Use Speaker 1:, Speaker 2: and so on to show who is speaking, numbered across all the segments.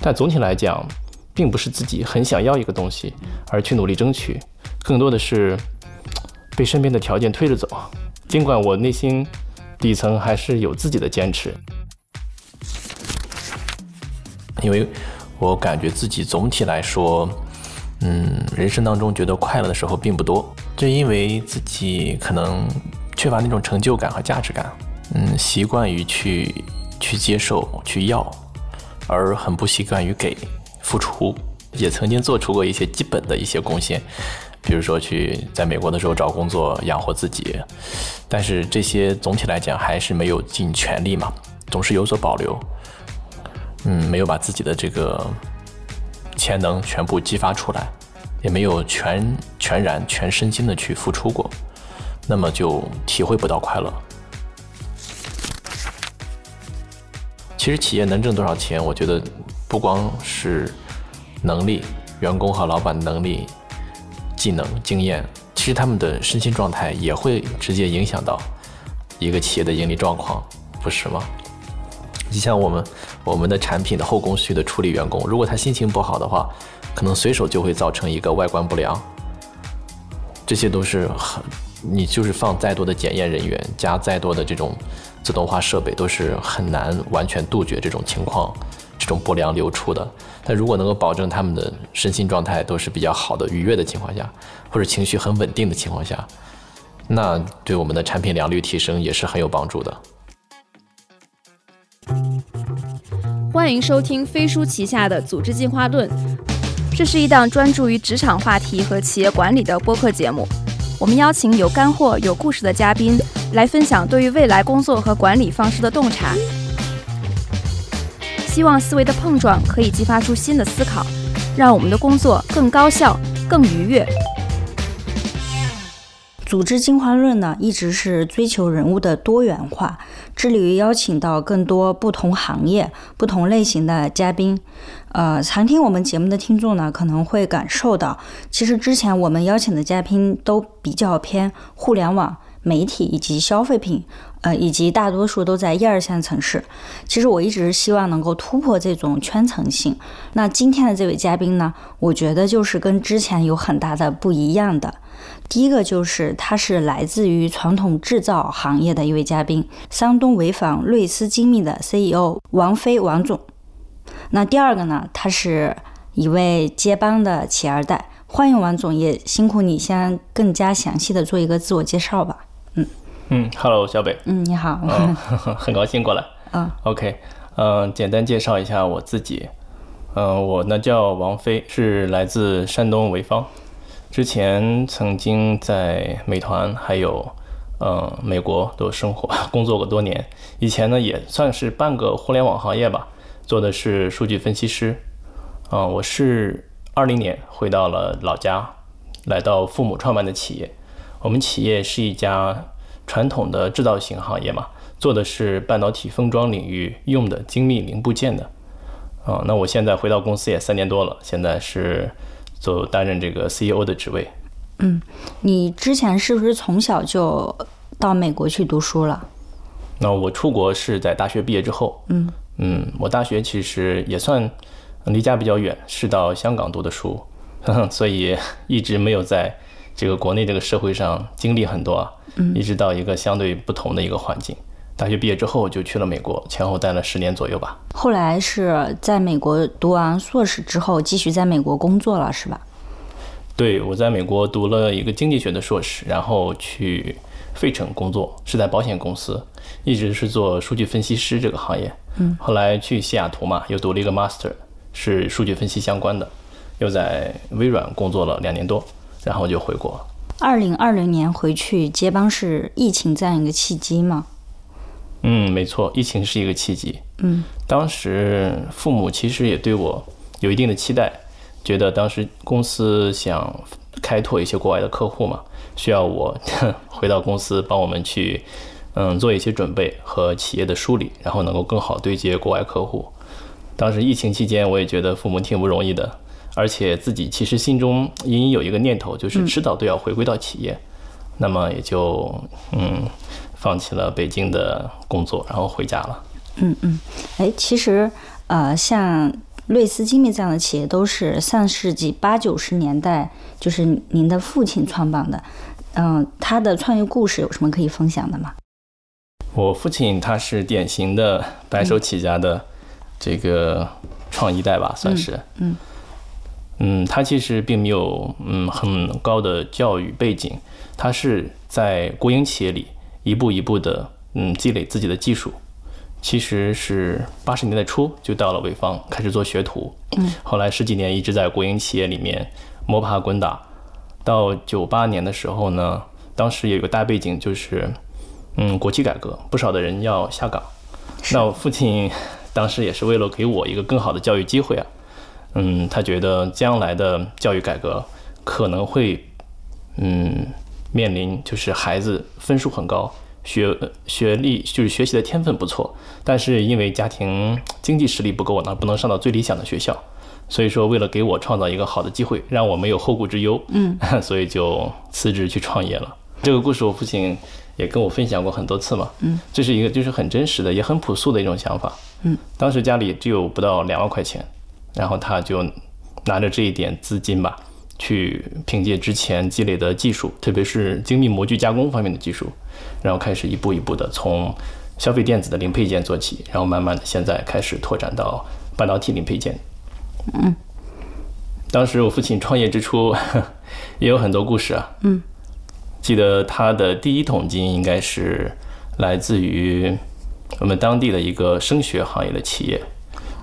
Speaker 1: 但总体来讲，并不是自己很想要一个东西而去努力争取，更多的是被身边的条件推着走。尽管我内心底层还是有自己的坚持，因为我感觉自己总体来说，嗯，人生当中觉得快乐的时候并不多，就因为自己可能缺乏那种成就感和价值感，嗯，习惯于去去接受、去要，而很不习惯于给。付出也曾经做出过一些基本的一些贡献，比如说去在美国的时候找工作养活自己，但是这些总体来讲还是没有尽全力嘛，总是有所保留，嗯，没有把自己的这个潜能全部激发出来，也没有全全然全身心的去付出过，那么就体会不到快乐。其实企业能挣多少钱，我觉得。不光是能力，员工和老板的能力、技能、经验，其实他们的身心状态也会直接影响到一个企业的盈利状况，不是吗？你像我们我们的产品的后工序的处理员工，如果他心情不好的话，可能随手就会造成一个外观不良。这些都是很，你就是放再多的检验人员，加再多的这种自动化设备，都是很难完全杜绝这种情况。这种不良流出的，但如果能够保证他们的身心状态都是比较好的、愉悦的情况下，或者情绪很稳定的情况下，那对我们的产品良率提升也是很有帮助的。
Speaker 2: 欢迎收听飞书旗下的《组织进化论》，这是一档专注于职场话题和企业管理的播客节目。我们邀请有干货、有故事的嘉宾来分享对于未来工作和管理方式的洞察。希望思维的碰撞可以激发出新的思考，让我们的工作更高效、更愉悦。
Speaker 3: 组织进化论呢，一直是追求人物的多元化，致力于邀请到更多不同行业、不同类型的嘉宾。呃，常听我们节目的听众呢，可能会感受到，其实之前我们邀请的嘉宾都比较偏互联网。媒体以及消费品，呃，以及大多数都在一二线城市。其实我一直希望能够突破这种圈层性。那今天的这位嘉宾呢，我觉得就是跟之前有很大的不一样的。第一个就是他是来自于传统制造行业的一位嘉宾，山东潍坊瑞思精密的 CEO 王飞王总。那第二个呢，他是一位接班的企二代。欢迎王总，也辛苦你先更加详细的做一个自我介绍吧。
Speaker 1: 嗯嗯，Hello，小北。
Speaker 3: 嗯，你好。
Speaker 1: 很高兴过来。
Speaker 3: 嗯
Speaker 1: ，OK，嗯，简单介绍一下我自己。嗯，我呢叫王飞，是来自山东潍坊。之前曾经在美团还有嗯美国都生活 工作过多年。以前呢也算是半个互联网行业吧，做的是数据分析师。嗯，我是二零年回到了老家，来到父母创办的企业。我们企业是一家传统的制造型行业嘛，做的是半导体封装领域用的精密零部件的。啊，那我现在回到公司也三年多了，现在是做担任这个 CEO 的职位。
Speaker 3: 嗯，你之前是不是从小就到美国去读书了？
Speaker 1: 那我出国是在大学毕业之后。
Speaker 3: 嗯
Speaker 1: 嗯，我大学其实也算离家比较远，是到香港读的书，所以一直没有在。这个国内这个社会上经历很多啊，一直到一个相对不同的一个环境。大学毕业之后就去了美国，前后待了十年左右吧。
Speaker 3: 后来是在美国读完硕士之后，继续在美国工作了，是吧？
Speaker 1: 对，我在美国读了一个经济学的硕士，然后去费城工作，是在保险公司，一直是做数据分析师这个行业。
Speaker 3: 嗯。
Speaker 1: 后来去西雅图嘛，又读了一个 master，是数据分析相关的，又在微软工作了两年多。然后就回国。
Speaker 3: 二零二零年回去接班是疫情这样一个契机吗？
Speaker 1: 嗯，没错，疫情是一个契机。
Speaker 3: 嗯，
Speaker 1: 当时父母其实也对我有一定的期待，觉得当时公司想开拓一些国外的客户嘛，需要我 回到公司帮我们去，嗯，做一些准备和企业的梳理，然后能够更好对接国外客户。当时疫情期间，我也觉得父母挺不容易的。而且自己其实心中隐隐有一个念头，就是迟早都要回归到企业，那么也就嗯放弃了北京的工作，然后回家了。
Speaker 3: 嗯嗯，哎，其实呃，像瑞思精密这样的企业都是上世纪八九十年代，就是您的父亲创办的。嗯，他的创业故事有什么可以分享的吗？
Speaker 4: 我父亲他是典型的白手起家的这个创一代吧，算是。
Speaker 3: 嗯。
Speaker 4: 嗯，他其实并没有嗯很高的教育背景，他是在国营企业里一步一步的嗯积累自己的技术。其实是八十年代初就到了潍坊开始做学徒，
Speaker 3: 嗯，
Speaker 4: 后来十几年一直在国营企业里面摸爬滚打，到九八年的时候呢，当时有一个大背景就是，嗯，国企改革，不少的人要下岗，那我父亲当时也是为了给我一个更好的教育机会啊，嗯，他觉得将来的教育改革可能会，嗯，面临就是孩子分数很高。学学历就是学习的天分不错，但是因为家庭经济实力不够呢，不能上到最理想的学校，所以说为了给我创造一个好的机会，让我没有后顾之忧，
Speaker 3: 嗯，
Speaker 4: 所以就辞职去创业了。这个故事我父亲也跟我分享过很多次嘛，
Speaker 3: 嗯，
Speaker 4: 这是一个就是很真实的，也很朴素的一种想法，
Speaker 3: 嗯，
Speaker 4: 当时家里只有不到两万块钱，然后他就拿着这一点资金吧。去凭借之前积累的技术，特别是精密模具加工方面的技术，然后开始一步一步的从消费电子的零配件做起，然后慢慢的现在开始拓展到半导体零配件。
Speaker 3: 嗯，
Speaker 4: 当时我父亲创业之初 也有很多故事啊。
Speaker 3: 嗯，
Speaker 4: 记得他的第一桶金应该是来自于我们当地的一个声学行业的企业，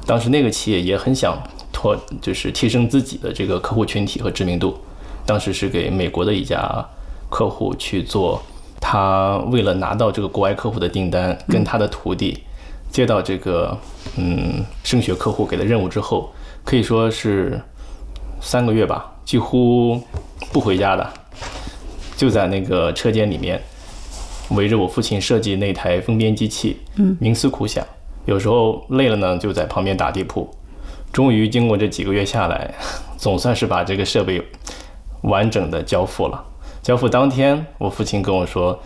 Speaker 4: 当时那个企业也很想。拓就是提升自己的这个客户群体和知名度，当时是给美国的一家客户去做，他为了拿到这个国外客户的订单，跟他的徒弟接到这个嗯升学客户给的任务之后，可以说是三个月吧，几乎不回家的，就在那个车间里面围着我父亲设计那台封边机器，
Speaker 3: 嗯，
Speaker 4: 冥思苦想，有时候累了呢，就在旁边打地铺。终于经过这几个月下来，总算是把这个设备完整的交付了。交付当天，我父亲跟我说，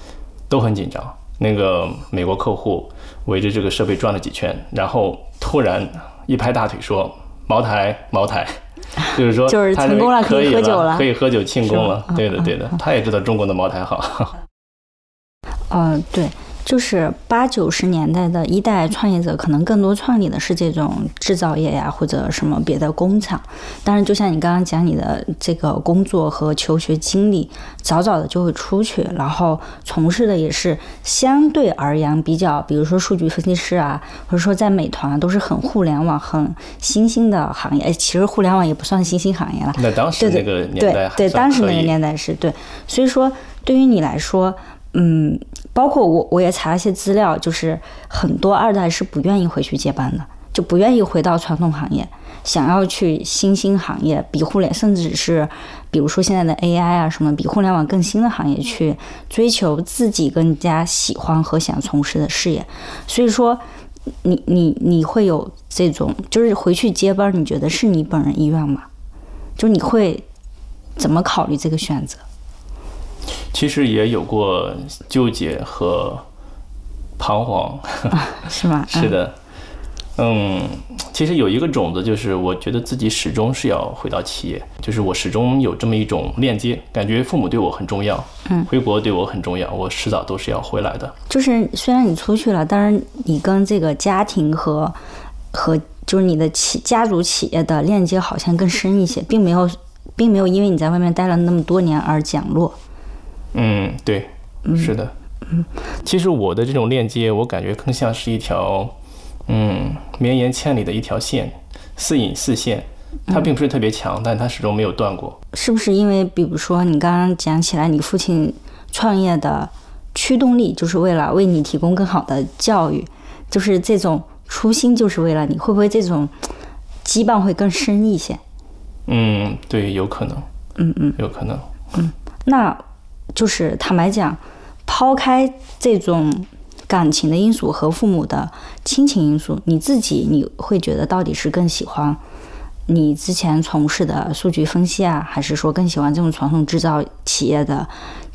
Speaker 4: 都很紧张。那个美国客户围着这个设备转了几圈，然后突然一拍大腿说：“茅台，茅台。”就是说，
Speaker 3: 就是成功了，
Speaker 4: 可
Speaker 3: 以喝酒了，
Speaker 4: 可以喝酒庆功了。对的，对的，他也知道中国的茅台好。
Speaker 3: 嗯，对。就是八九十年代的一代创业者，可能更多创立的是这种制造业呀，或者什么别的工厂。当然，就像你刚刚讲，你的这个工作和求学经历，早早的就会出去，然后从事的也是相对而言比较，比如说数据分析师啊，或者说在美团都是很互联网、很新兴的行业。哎，其实互联网也不算新兴行业了。
Speaker 4: 那当时那个年代，
Speaker 3: 对对，当时那个年代是对。所以说，对于你来说。嗯，包括我，我也查了一些资料，就是很多二代是不愿意回去接班的，就不愿意回到传统行业，想要去新兴行业，比互联，甚至是比如说现在的 AI 啊什么，比互联网更新的行业去追求自己更加喜欢和想从事的事业。所以说，你你你会有这种，就是回去接班，你觉得是你本人意愿吗？就你会怎么考虑这个选择？
Speaker 4: 其实也有过纠结和彷徨，
Speaker 3: 是吗？
Speaker 4: 是的，嗯，其实有一个种子，就是我觉得自己始终是要回到企业，就是我始终有这么一种链接，感觉父母对我很重要，
Speaker 3: 嗯，
Speaker 4: 回国对我很重要，我迟早都是要回来的。
Speaker 3: 就是虽然你出去了，但是你跟这个家庭和和就是你的企家族企业的链接好像更深一些，并没有并没有因为你在外面待了那么多年而减弱。
Speaker 4: 嗯，对，是的，
Speaker 3: 嗯，
Speaker 4: 其实我的这种链接，我感觉更像是一条，嗯，绵延千里的一条线，似隐似现，它并不是特别强，但它始终没有断过。
Speaker 3: 是不是因为，比如说你刚刚讲起来，你父亲创业的驱动力就是为了为你提供更好的教育，就是这种初心，就是为了你，会不会这种羁绊会更深一些？
Speaker 4: 嗯，对，有可能，
Speaker 3: 嗯嗯，
Speaker 4: 有可能，
Speaker 3: 嗯，那。就是坦白讲，抛开这种感情的因素和父母的亲情因素，你自己你会觉得到底是更喜欢你之前从事的数据分析啊，还是说更喜欢这种传统制造企业的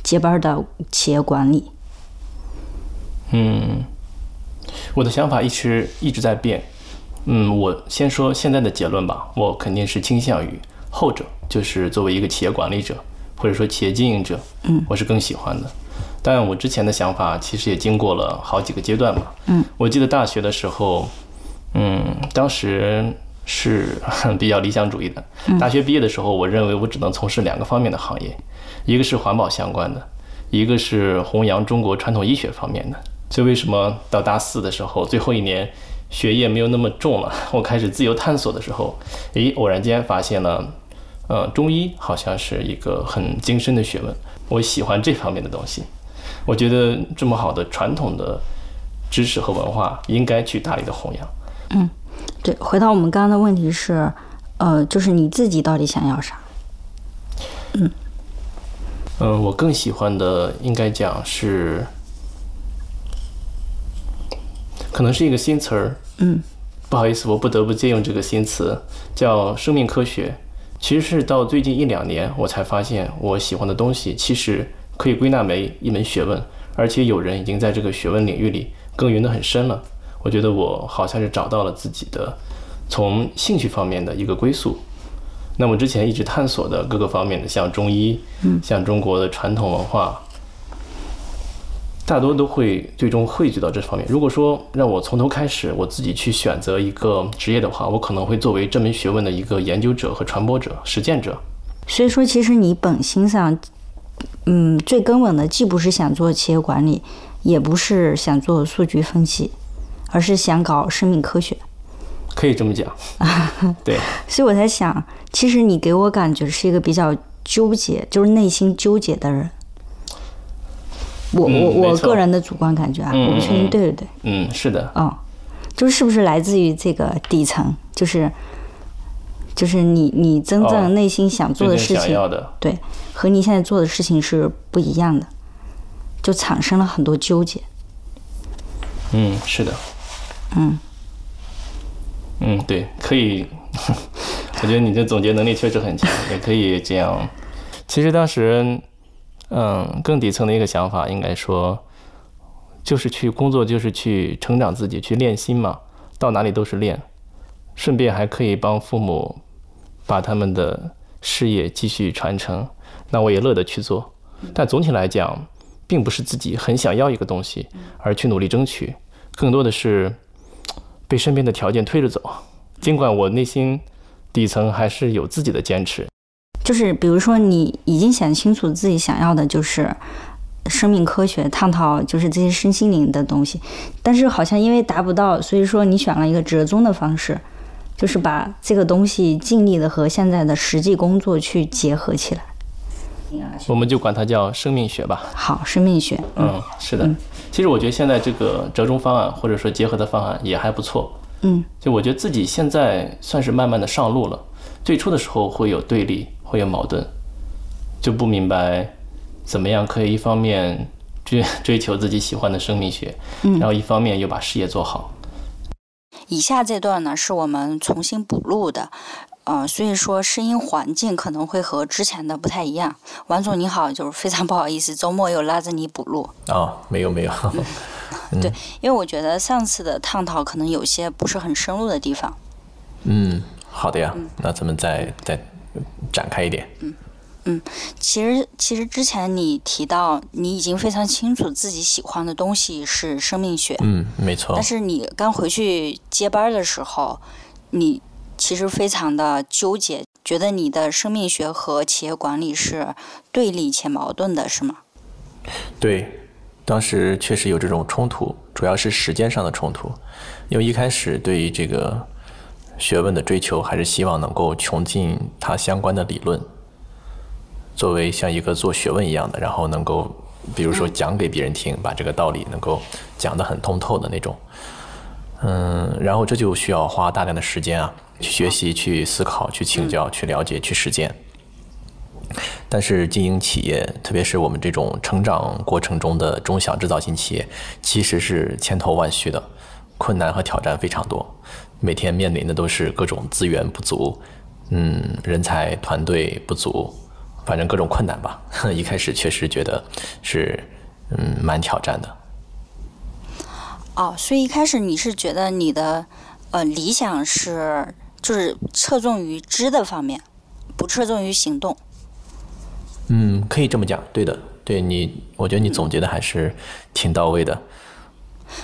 Speaker 3: 接班的企业管理？
Speaker 4: 嗯，我的想法一直一直在变，嗯，我先说现在的结论吧，我肯定是倾向于后者，就是作为一个企业管理者或者说企业经营者，
Speaker 3: 嗯，
Speaker 4: 我是更喜欢的。但我之前的想法其实也经过了好几个阶段吧，
Speaker 3: 嗯，
Speaker 4: 我记得大学的时候，嗯，当时是比较理想主义的。大学毕业的时候，我认为我只能从事两个方面的行业，一个是环保相关的，一个是弘扬中国传统医学方面的。所以为什么到大四的时候，最后一年学业没有那么重了，我开始自由探索的时候，诶，偶然间发现了，呃，中医好像是一个很精深的学问，我喜欢这方面的东西。我觉得这么好的传统的知识和文化，应该去大力的弘扬。
Speaker 3: 嗯，对，回到我们刚刚的问题是，呃，就是你自己到底想要啥？
Speaker 4: 嗯，呃，我更喜欢的应该讲是，可能是一个新词儿。
Speaker 3: 嗯，
Speaker 4: 不好意思，我不得不借用这个新词，叫生命科学。其实是到最近一两年，我才发现我喜欢的东西，其实可以归纳为一门学问，而且有人已经在这个学问领域里耕耘得很深了。我觉得我好像是找到了自己的从兴趣方面的一个归宿。那么之前一直探索的各个方面的，像中医，
Speaker 3: 嗯，
Speaker 4: 像中国的传统文化，大多都会最终汇聚到这方面。如果说让我从头开始，我自己去选择一个职业的话，我可能会作为这门学问的一个研究者和传播者、实践者。
Speaker 3: 所以说，其实你本心上，嗯，最根本的既不是想做企业管理，也不是想做数据分析，而是想搞生命科学。
Speaker 4: 可以这么讲，对。
Speaker 3: 所以我在想，其实你给我感觉是一个比较纠结，就是内心纠结的人。我我我个人的主观感觉啊，我不确定对不对。
Speaker 4: 嗯，是的。
Speaker 3: 哦，就是不是来自于这个底层，就是就是你你真正内心想做的事情，对，和你现在做的事情是不一样的，就产生了很多纠结。
Speaker 4: 嗯，是的。
Speaker 3: 嗯。
Speaker 4: 嗯，对，可以。我觉得你的总结能力确实很强，也可以这样。其实当时，嗯，更底层的一个想法，应该说，就是去工作，就是去成长自己，去练心嘛。到哪里都是练，顺便还可以帮父母把他们的事业继续传承。那我也乐得去做。但总体来讲，并不是自己很想要一个东西而去努力争取，更多的是。被身边的条件推着走，尽管我内心底层还是有自己的坚持。
Speaker 3: 就是比如说，你已经想清楚自己想要的就是生命科学，探讨就是这些身心灵的东西，但是好像因为达不到，所以说你选了一个折中的方式，就是把这个东西尽力的和现在的实际工作去结合起来。
Speaker 4: 我们就管它叫生命学吧。
Speaker 3: 好，生命学。
Speaker 4: 嗯，是的。其实我觉得现在这个折中方案或者说结合的方案也还不错。
Speaker 3: 嗯，
Speaker 4: 就我觉得自己现在算是慢慢的上路了。最初的时候会有对立，会有矛盾，就不明白怎么样可以一方面追 追求自己喜欢的生命学，然后一方面又把事业做好。
Speaker 3: 以下这段呢是我们重新补录的。呃，所以说声音环境可能会和之前的不太一样。王总你好，就是非常不好意思，周末又拉着你补录。
Speaker 4: 哦，没有没有。
Speaker 3: 对，因为我觉得上次的探讨可能有些不是很深入的地方。
Speaker 4: 嗯，好的呀，那咱们再再展开一点。
Speaker 3: 嗯嗯，其实其实之前你提到你已经非常清楚自己喜欢的东西是生命学。
Speaker 4: 嗯，没错。
Speaker 3: 但是你刚回去接班的时候，你。其实非常的纠结，觉得你的生命学和企业管理是对立且矛盾的，是吗？
Speaker 4: 对，当时确实有这种冲突，主要是时间上的冲突。因为一开始对于这个学问的追求，还是希望能够穷尽它相关的理论，作为像一个做学问一样的，然后能够，比如说讲给别人听，把这个道理能够讲得很通透的那种。嗯，然后这就需要花大量的时间啊。去学习、去思考、去请教、去了解、去实践。但是经营企业，特别是我们这种成长过程中的中小制造型企业，其实是千头万绪的，困难和挑战非常多。每天面临的都是各种资源不足，嗯，人才团队不足，反正各种困难吧。一开始确实觉得是嗯蛮挑战的。
Speaker 3: 哦，所以一开始你是觉得你的。呃，理想是就是侧重于知的方面，不侧重于行动。
Speaker 1: 嗯，可以这么讲，对的，对你，我觉得你总结的还是挺到位的。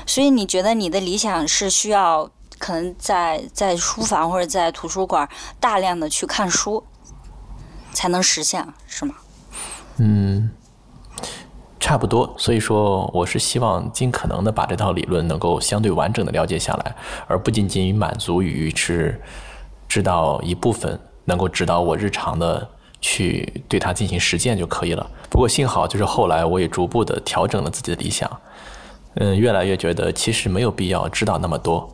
Speaker 3: 所以你觉得你的理想是需要可能在在书房或者在图书馆大量的去看书，才能实现，是吗？
Speaker 1: 嗯，差不多。所以说，我是希望尽可能的把这套理论能够相对完整的了解下来，而不仅仅满足于是知道一部分，能够指导我日常的去对它进行实践就可以了。不过幸好，就是后来我也逐步的调整了自己的理想，嗯，越来越觉得其实没有必要知道那么多。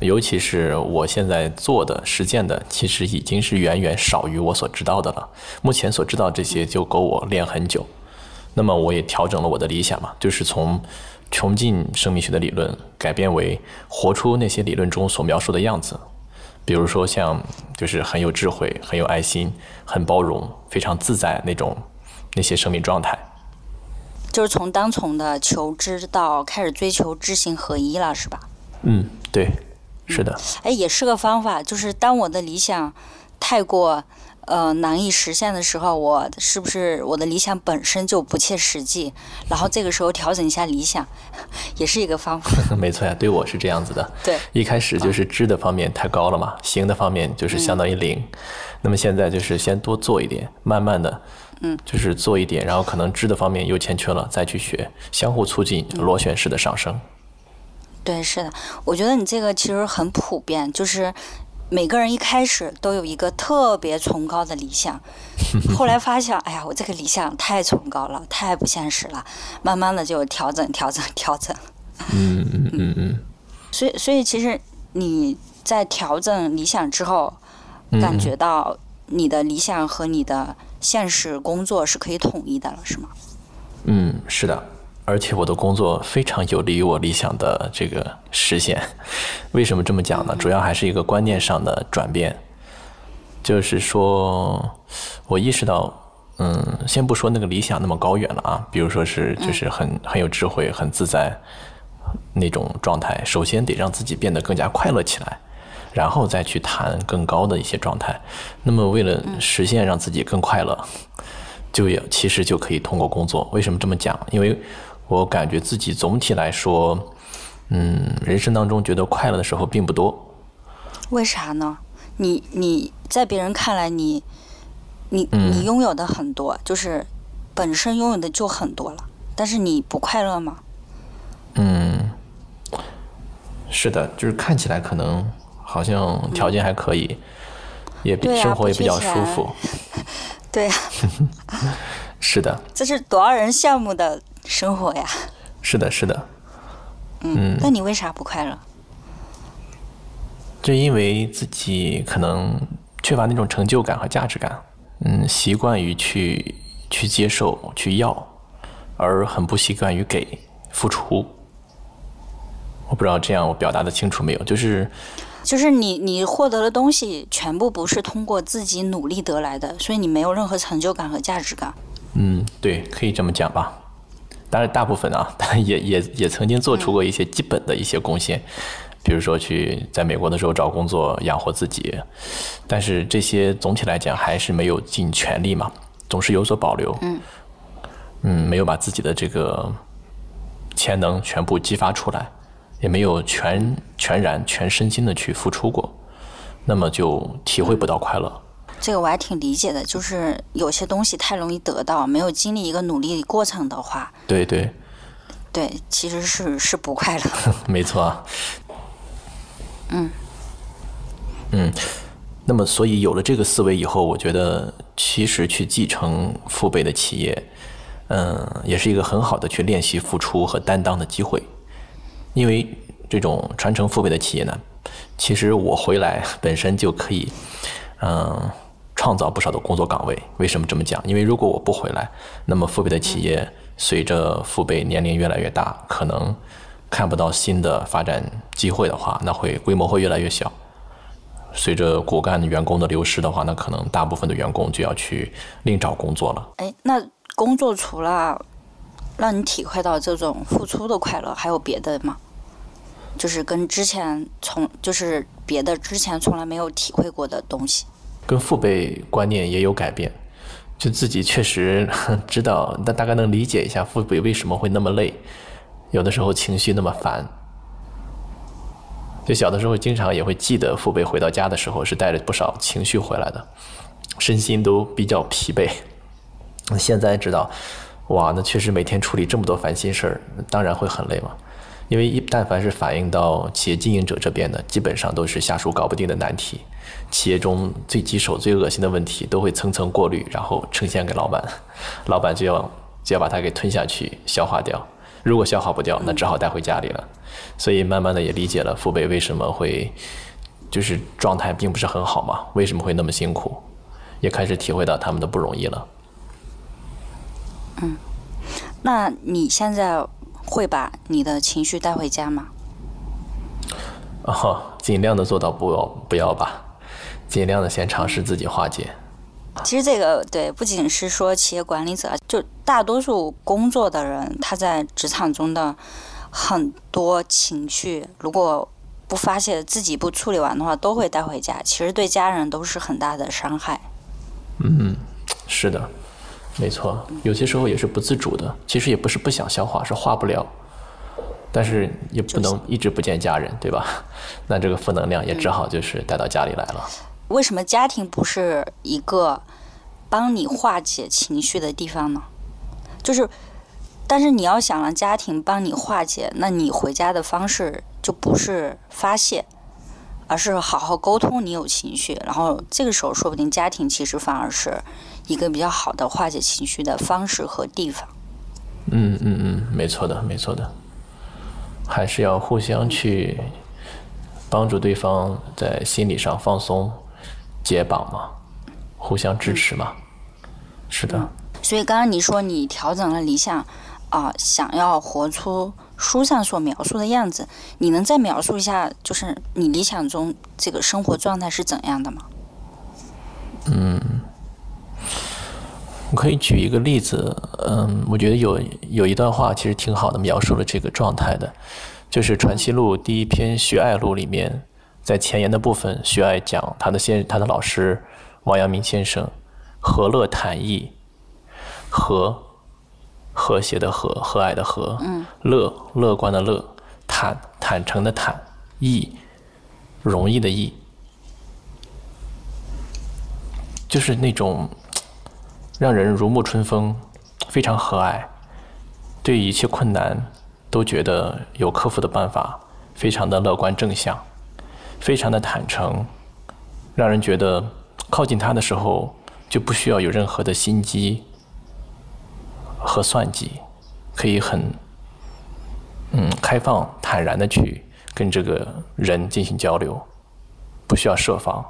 Speaker 1: 尤其是我现在做的、实践的，其实已经是远远少于我所知道的了。目前所知道这些就够我练很久。那么我也调整了我的理想嘛，就是从穷尽生命学的理论改变为活出那些理论中所描述的样子。比如说像就是很有智慧、很有爱心、很包容、非常自在那种那些生命状态。
Speaker 3: 就是从单从的求知到开始追求知行合一了，是吧？
Speaker 1: 嗯，对。是的，
Speaker 3: 哎，也是个方法。就是当我的理想太过呃难以实现的时候，我是不是我的理想本身就不切实际？然后这个时候调整一下理想，也是一个方法。
Speaker 1: 没错呀，对我是这样子的。
Speaker 3: 对，
Speaker 1: 一开始就是知的方面太高了嘛，行的方面就是相当于零。那么现在就是先多做一点，慢慢的，
Speaker 3: 嗯，
Speaker 1: 就是做一点，然后可能知的方面又欠缺了，再去学，相互促进，螺旋式的上升。
Speaker 3: 对，是的，我觉得你这个其实很普遍，就是每个人一开始都有一个特别崇高的理想，后来发现，哎呀，我这个理想太崇高了，太不现实了，慢慢的就调整、调整、调整。
Speaker 1: 嗯嗯嗯嗯。
Speaker 3: 所以，所以其实你在调整理想之后，感觉到你的理想和你的现实工作是可以统一的了，是吗？
Speaker 1: 嗯，是的。而且我的工作非常有利于我理想的这个实现。为什么这么讲呢？主要还是一个观念上的转变，就是说我意识到，嗯，先不说那个理想那么高远了啊，比如说是就是很很有智慧、很自在那种状态，首先得让自己变得更加快乐起来，然后再去谈更高的一些状态。那么为了实现让自己更快乐，就也其实就可以通过工作。为什么这么讲？因为我感觉自己总体来说，嗯，人生当中觉得快乐的时候并不多。
Speaker 3: 为啥呢？你你在别人看来，你你你拥有的很多，就是本身拥有的就很多了，但是你不快乐吗？
Speaker 1: 嗯，是的，就是看起来可能好像条件还可以，也比生活也比较舒服。
Speaker 3: 对呀。
Speaker 1: 是的。
Speaker 3: 这是多少人羡慕的。生活呀，
Speaker 1: 是的，是的，
Speaker 3: 嗯，那你为啥不快乐？
Speaker 1: 就因为自己可能缺乏那种成就感和价值感，嗯，习惯于去去接受、去要，而很不习惯于给付出。我不知道这样我表达的清楚没有？就是，
Speaker 3: 就是你你获得的东西全部不是通过自己努力得来的，所以你没有任何成就感和价值感。
Speaker 1: 嗯，对，可以这么讲吧。当然，大部分啊，也也也曾经做出过一些基本的一些贡献，比如说去在美国的时候找工作养活自己，但是这些总体来讲还是没有尽全力嘛，总是有所保留。
Speaker 3: 嗯，
Speaker 1: 嗯，没有把自己的这个潜能全部激发出来，也没有全全然全身心的去付出过，那么就体会不到快乐。
Speaker 3: 这个我还挺理解的，就是有些东西太容易得到，没有经历一个努力过程的话，
Speaker 1: 对对，
Speaker 3: 对，其实是是不快乐。
Speaker 1: 没错。
Speaker 3: 嗯
Speaker 1: 嗯，那么所以有了这个思维以后，我觉得其实去继承父辈的企业，嗯，也是一个很好的去练习付出和担当的机会，因为这种传承父辈的企业呢，其实我回来 本身就可以，嗯。创造不少的工作岗位，为什么这么讲？因为如果我不回来，那么父辈的企业随着父辈年龄越来越大，可能看不到新的发展机会的话，那会规模会越来越小。随着骨干员工的流失的话，那可能大部分的员工就要去另找工作了。
Speaker 3: 哎，那工作除了让你体会到这种付出的快乐，还有别的吗？就是跟之前从就是别的之前从来没有体会过的东西。
Speaker 1: 跟父辈观念也有改变，就自己确实 知道，但大概能理解一下父辈为什么会那么累，有的时候情绪那么烦。就小的时候经常也会记得父辈回到家的时候是带着不少情绪回来的，身心都比较疲惫。现在知道，哇，那确实每天处理这么多烦心事儿，当然会很累嘛。因为一但凡是反映到企业经营者这边的，基本上都是下属搞不定的难题，企业中最棘手、最恶心的问题都会层层过滤，然后呈现给老板，老板就要就要把它给吞下去、消化掉。如果消化不掉，那只好带回家里了。所以慢慢的也理解了父辈为什么会就是状态并不是很好嘛，为什么会那么辛苦，也开始体会到他们的不容易了。
Speaker 3: 嗯，那你现在？会把你的情绪带回家吗？
Speaker 1: 哦，尽量的做到不要不要吧，尽量的先尝试自己化解。
Speaker 3: 其实这个对，不仅是说企业管理者，就大多数工作的人，他在职场中的很多情绪，如果不发泄，自己不处理完的话，都会带回家。其实对家人都是很大的伤害。
Speaker 1: 嗯，是的。没错，有些时候也是不自主的，其实也不是不想消化，是化不了，但是也不能一直不见家人，对吧？那这个负能量也只好就是带到家里来了。
Speaker 3: 为什么家庭不是一个帮你化解情绪的地方呢？就是，但是你要想让家庭帮你化解，那你回家的方式就不是发泄，而是好好沟通你有情绪，然后这个时候说不定家庭其实反而是。一个比较好的化解情绪的方式和地方。
Speaker 1: 嗯嗯嗯，没错的，没错的，还是要互相去帮助对方在心理上放松、解绑嘛，互相支持嘛。是的。
Speaker 3: 所以刚刚你说你调整了理想啊，想要活出书上所描述的样子，你能再描述一下，就是你理想中这个生活状态是怎样的吗？
Speaker 1: 嗯。我可以举一个例子，嗯，我觉得有有一段话其实挺好的，描述了这个状态的，就是《传奇录》第一篇《学爱录》里面，在前言的部分，徐爱讲他的先他的老师王阳明先生，和乐坦逸，和和谐的和和蔼的和，乐乐观的乐，坦坦诚的坦，易容易的易，就是那种。让人如沐春风，非常和蔼，对一切困难都觉得有克服的办法，非常的乐观正向，非常的坦诚，让人觉得靠近他的时候就不需要有任何的心机和算计，可以很嗯开放坦然的去跟这个人进行交流，不需要设防，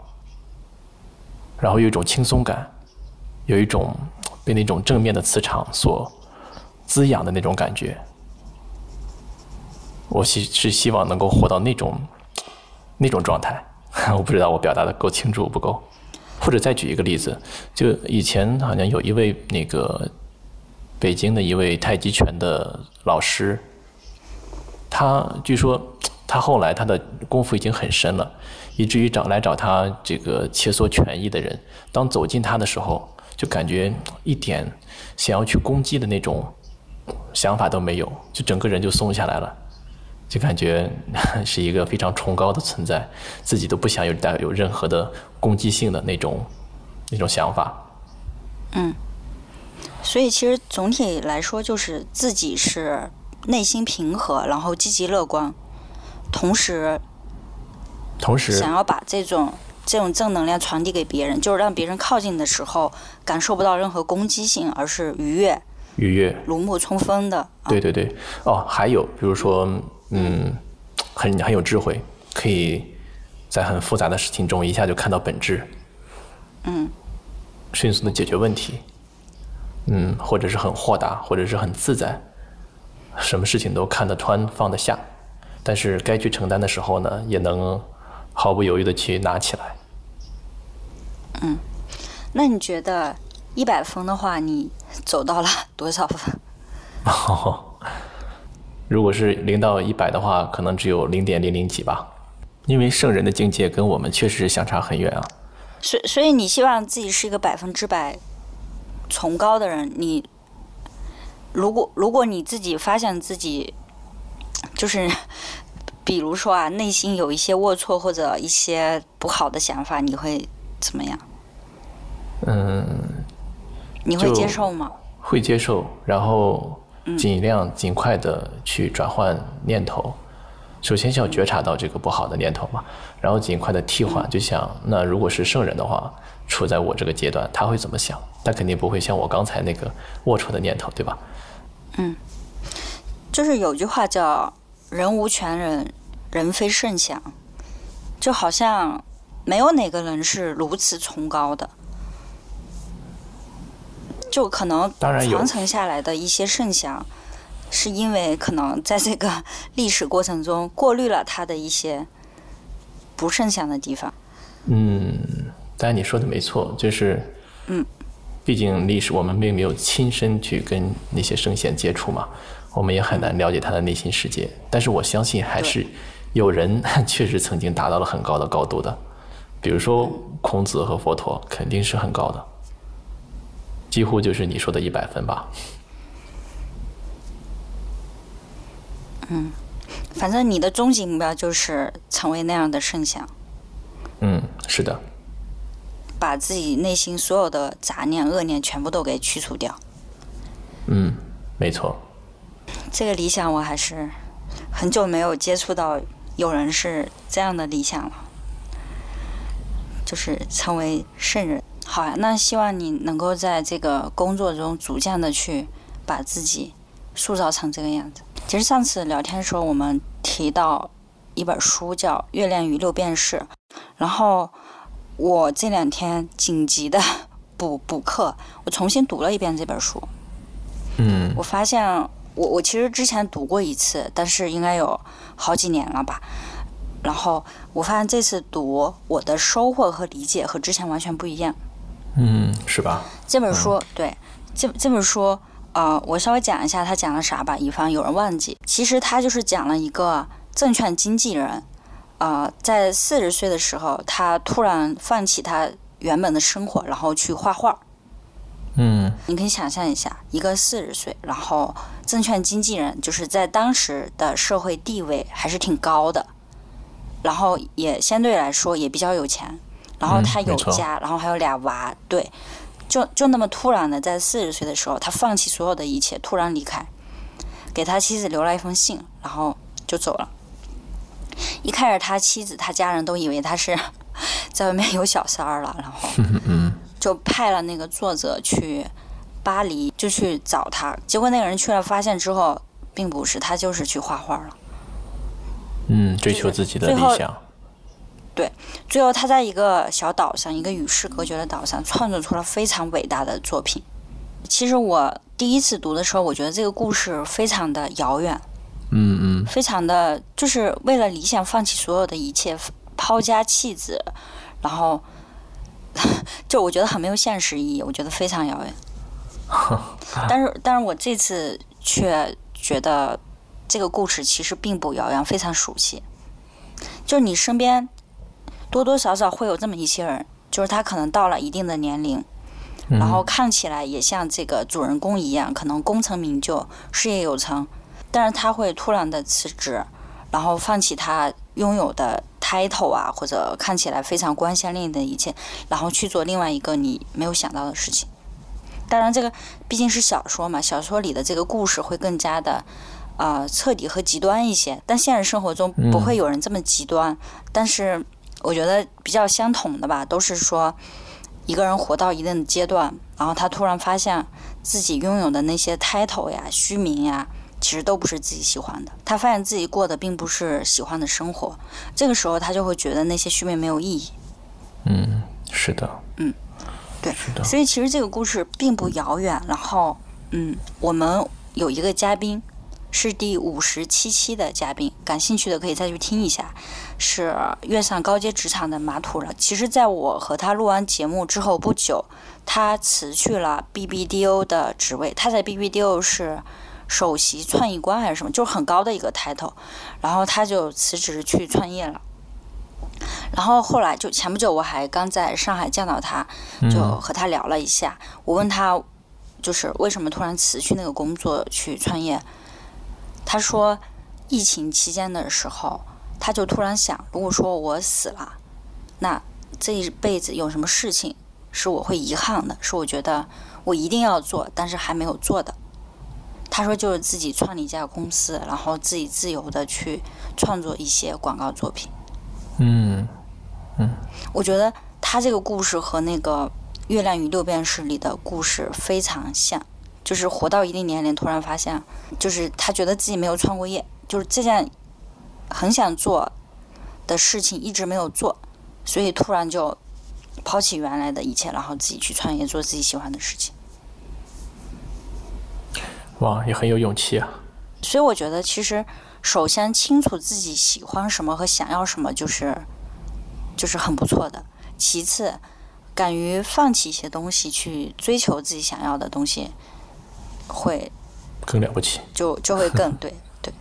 Speaker 1: 然后有一种轻松感。有一种被那种正面的磁场所滋养的那种感觉，我希是希望能够活到那种那种状态。我不知道我表达的够清楚不够，或者再举一个例子，就以前好像有一位那个北京的一位太极拳的老师，他据说他后来他的功夫已经很深了，以至于找来找他这个切磋拳艺的人，当走近他的时候。就感觉一点想要去攻击的那种想法都没有，就整个人就松下来了，就感觉 是一个非常崇高的存在，自己都不想有带有任何的攻击性的那种那种想法。
Speaker 3: 嗯，所以其实总体来说，就是自己是内心平和，然后积极乐观，同时
Speaker 1: 同时
Speaker 3: 想要把这种。这种正能量传递给别人，就是让别人靠近的时候感受不到任何攻击性，而是愉悦、
Speaker 1: 愉悦、
Speaker 3: 如沐春风的。
Speaker 1: 对对对，哦，还有比如说，嗯，很很有智慧，可以在很复杂的事情中一下就看到本质，
Speaker 3: 嗯，
Speaker 1: 迅速的解决问题，嗯，或者是很豁达，或者是很自在，什么事情都看得穿放得下，但是该去承担的时候呢，也能。毫不犹豫的去拿起来。
Speaker 3: 嗯，那你觉得一百分的话，你走到了多少分？
Speaker 1: 如果是零到一百的话，可能只有零点零零几吧。因为圣人的境界跟我们确实是相差很远啊。
Speaker 3: 所所以，你希望自己是一个百分之百崇高的人。你如果如果你自己发现自己就是，比如说啊，内心有一些龌龊或者一些不好的想法，你会怎么样？
Speaker 1: 嗯。
Speaker 3: 你会接受吗？
Speaker 1: 会接受，然后尽量尽快的去转换念头。首先是要觉察到这个不好的念头嘛，然后尽快的替换。就想，那如果是圣人的话，处在我这个阶段，他会怎么想？他肯定不会像我刚才那个龌龊的念头，对吧？
Speaker 3: 嗯，就是有句话叫“人无全人，人非圣贤”，就好像没有哪个人是如此崇高的。就可能传承下来的一些圣想，是因为可能在这个 历史过程中过滤了他的一些不圣想的地方。
Speaker 1: 嗯，当然你说的没错，就是
Speaker 3: 嗯，
Speaker 1: 毕竟历史我们并没有亲身去跟那些圣贤接触嘛，我们也很难了解他的内心世界。但是我相信还是有人 确实曾经达到了很高的高度的，比如说孔子和佛陀肯定是很高的。几乎就是你说的一百分吧。
Speaker 3: 嗯，反正你的终极目标就是成为那样的圣像。
Speaker 1: 嗯，是的。
Speaker 3: 把自己内心所有的杂念、恶念全部都给去除掉。
Speaker 1: 嗯，没错。
Speaker 3: 这个理想我还是很久没有接触到有人是这样的理想了，就是成为圣人。好呀，那希望你能够在这个工作中逐渐的去把自己塑造成这个样子。其实上次聊天的时候，我们提到一本书叫《月亮与六便士》，然后我这两天紧急的补补课，我重新读了一遍这本书。
Speaker 1: 嗯，
Speaker 3: 我发现我我其实之前读过一次，但是应该有好几年了吧。然后我发现这次读，我的收获和理解和之前完全不一样。
Speaker 1: 嗯，是吧？
Speaker 3: 这本书对，这这本书，呃，我稍微讲一下他讲了啥吧，以防有人忘记。其实他就是讲了一个证券经纪人，呃，在四十岁的时候，他突然放弃他原本的生活，然后去画画。
Speaker 1: 嗯，
Speaker 3: 你可以想象一下，一个四十岁，然后证券经纪人，就是在当时的社会地位还是挺高的，然后也相对来说也比较有钱。然后他有家，然后还有俩娃，对，就就那么突然的，在四十岁的时候，他放弃所有的一切，突然离开，给他妻子留了一封信，然后就走了。一开始，他妻子、他家人都以为他是在外面有小三儿了，然后就派了那个作者去巴黎，就去找他。结果那个人去了，发现之后，并不是他，就是去画画了。
Speaker 1: 嗯，追求自己的理想。
Speaker 3: 对，最后他在一个小岛上，一个与世隔绝的岛上，创作出了非常伟大的作品。其实我第一次读的时候，我觉得这个故事非常的遥远，
Speaker 1: 嗯嗯，
Speaker 3: 非常的就是为了理想放弃所有的一切，抛家弃子，然后 就我觉得很没有现实意义，我觉得非常遥远。但是，但是我这次却觉得这个故事其实并不遥远，非常熟悉，就是你身边。多多少少会有这么一些人，就是他可能到了一定的年龄，然后看起来也像这个主人公一样，可能功成名就、事业有成，但是他会突然的辞职，然后放弃他拥有的 title 啊，或者看起来非常光鲜亮丽的一切，然后去做另外一个你没有想到的事情。当然，这个毕竟是小说嘛，小说里的这个故事会更加的呃彻底和极端一些，但现实生活中不会有人这么极端，但是。我觉得比较相同的吧，都是说一个人活到一定的阶段，然后他突然发现自己拥有的那些 title 呀、虚名呀，其实都不是自己喜欢的。他发现自己过的并不是喜欢的生活，这个时候他就会觉得那些虚名没有意义。
Speaker 1: 嗯，是的。
Speaker 3: 嗯，对，
Speaker 1: 是的。
Speaker 3: 所以其实这个故事并不遥远。然后，嗯，我们有一个嘉宾。是第五十七期的嘉宾，感兴趣的可以再去听一下。是跃上高阶职场的马土了。其实，在我和他录完节目之后不久，他辞去了 BBDO 的职位。他在 BBDO 是首席创意官还是什么，就是很高的一个 title。然后他就辞职去创业了。然后后来就前不久我还刚在上海见到他，就和他聊了一下。我问他，就是为什么突然辞去那个工作去创业？他说，疫情期间的时候，他就突然想，如果说我死了，那这一辈子有什么事情是我会遗憾的，是我觉得我一定要做，但是还没有做的。他说就是自己创立一家公司，然后自己自由的去创作一些广告作品。
Speaker 1: 嗯嗯，
Speaker 3: 我觉得他这个故事和那个《月亮与六便士》里的故事非常像，就是活到一定年龄，突然发现，就是他觉得自己没有创过业，就是这件很想做的事情一直没有做，所以突然就抛弃原来的一切，然后自己去创业，做自己喜欢的事情。
Speaker 1: 哇，也很有勇气啊！
Speaker 3: 所以我觉得，其实首先清楚自己喜欢什么和想要什么，就是就是很不错的。其次，敢于放弃一些东西去追求自己想要的东西，会
Speaker 1: 更了不起，
Speaker 3: 就就会更对对。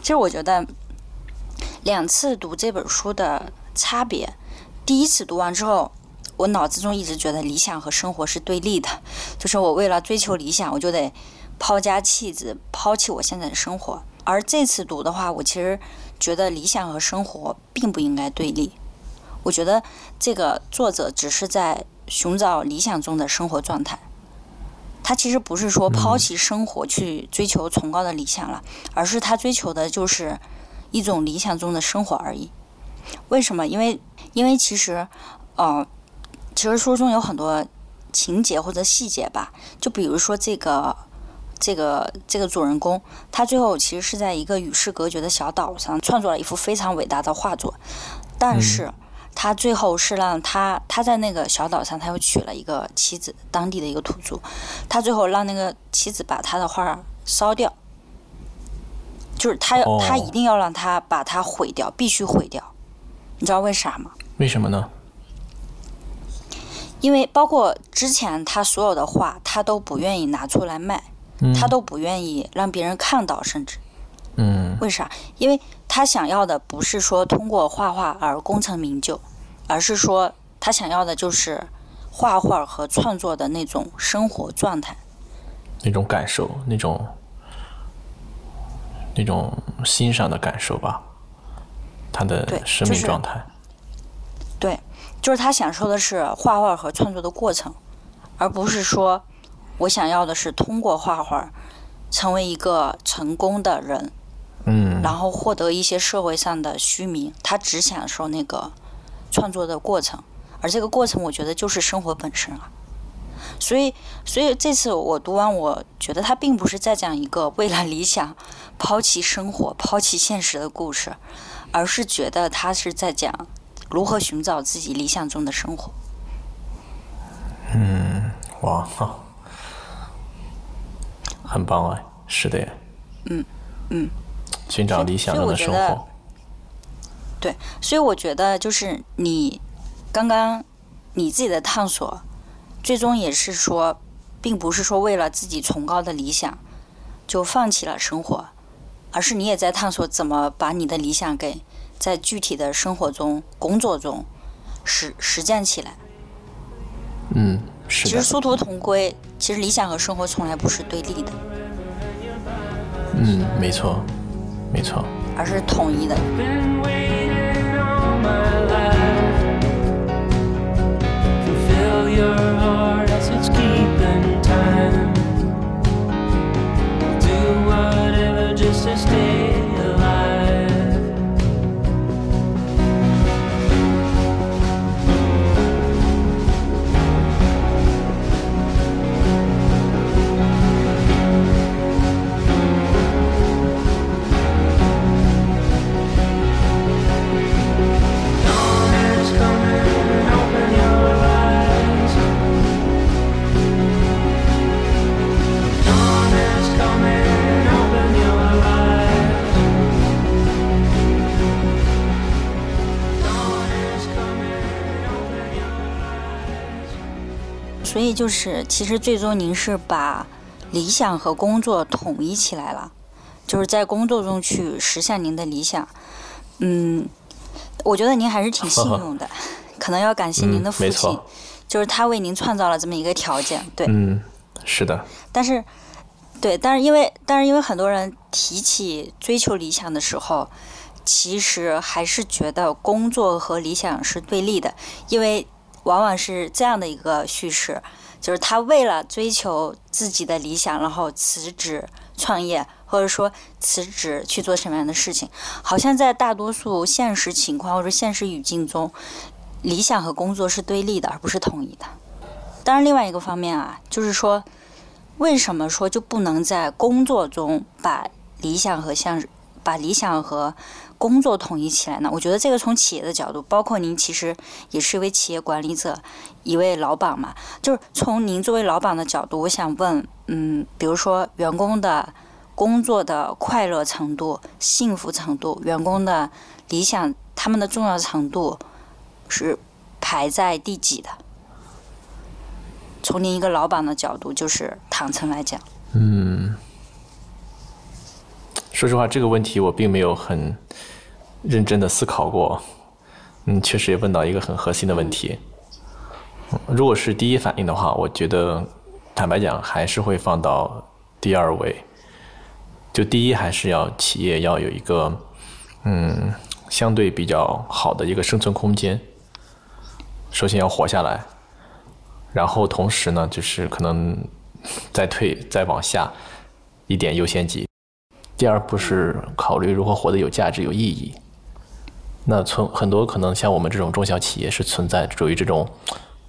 Speaker 3: 其实我觉得两次读这本书的差别，第一次读完之后，我脑子中一直觉得理想和生活是对立的，就是我为了追求理想，我就得。抛家弃子，抛弃我现在的生活。而这次读的话，我其实觉得理想和生活并不应该对立。我觉得这个作者只是在寻找理想中的生活状态。他其实不是说抛弃生活去追求崇高的理想了，而是他追求的就是一种理想中的生活而已。为什么？因为因为其实，呃，其实书中有很多情节或者细节吧，就比如说这个。这个这个主人公，他最后其实是在一个与世隔绝的小岛上创作了一幅非常伟大的画作，但是他最后是让他他在那个小岛上，他又娶了一个妻子，当地的一个土著，他最后让那个妻子把他的画烧掉，就是他要他一定要让他把它毁掉，必须毁掉，你知道为啥吗？
Speaker 1: 为什么呢？
Speaker 3: 因为包括之前他所有的画，他都不愿意拿出来卖。他都不愿意让别人看到，甚至，
Speaker 1: 嗯，
Speaker 3: 为啥？因为他想要的不是说通过画画而功成名就，而是说他想要的就是画画和创作的那种生活状态，
Speaker 1: 那种感受，那种那种欣赏的感受吧，他的生命状态。
Speaker 3: 对，就是他享受的是画画和创作的过程，而不是说。我想要的是通过画画成为一个成功的人，
Speaker 1: 嗯，
Speaker 3: 然后获得一些社会上的虚名。他只享受那个创作的过程，而这个过程，我觉得就是生活本身啊。所以，所以这次我读完，我觉得他并不是在讲一个为了理想抛弃生活、抛弃现实的故事，而是觉得他是在讲如何寻找自己理想中的生活。
Speaker 1: 嗯，哇。很棒哎，是的呀。
Speaker 3: 嗯嗯，
Speaker 1: 寻找理想中的生活。
Speaker 3: 对，所以我觉得就是你刚刚你自己的探索，最终也是说，并不是说为了自己崇高的理想就放弃了生活，而是你也在探索怎么把你的理想给在具体的生活中、工作中实实践起来。
Speaker 1: 嗯。其
Speaker 3: 实殊途同归，其实理想和生活从来不是对立的。
Speaker 1: 嗯，没错，没错。
Speaker 3: 而是统一的。所以就是，其实最终您是把理想和工作统一起来了，就是在工作中去实现您的理想。嗯，我觉得您还是挺幸 运的，可能要感谢您的父亲，就是他为您创造了这么一个条件。对，
Speaker 1: 嗯，是的。
Speaker 3: 但是，对，但是因为，但是因为很多人提起追求理想的时候，其实还是觉得工作和理想是对立的，因为往往是这样的一个叙事。就是他为了追求自己的理想，然后辞职创业，或者说辞职去做什么样的事情，好像在大多数现实情况或者现实语境中，理想和工作是对立的，而不是统一的。当然，另外一个方面啊，就是说，为什么说就不能在工作中把理想和像把理想和工作统一起来呢？我觉得这个从企业的角度，包括您其实也是一位企业管理者，一位老板嘛。就是从您作为老板的角度，我想问，嗯，比如说员工的工作的快乐程度、幸福程度，员工的理想，他们的重要程度是排在第几的？从您一个老板的角度，就是坦诚来讲，
Speaker 1: 嗯。说实话，这个问题我并没有很认真的思考过。嗯，确实也问到一个很核心的问题。如果是第一反应的话，我觉得坦白讲还是会放到第二位。就第一，还是要企业要有一个嗯相对比较好的一个生存空间。首先要活下来，然后同时呢，就是可能再退再往下一点优先级。第二步是考虑如何活得有价值、有意义。那存很多可能像我们这种中小企业是存在处于这种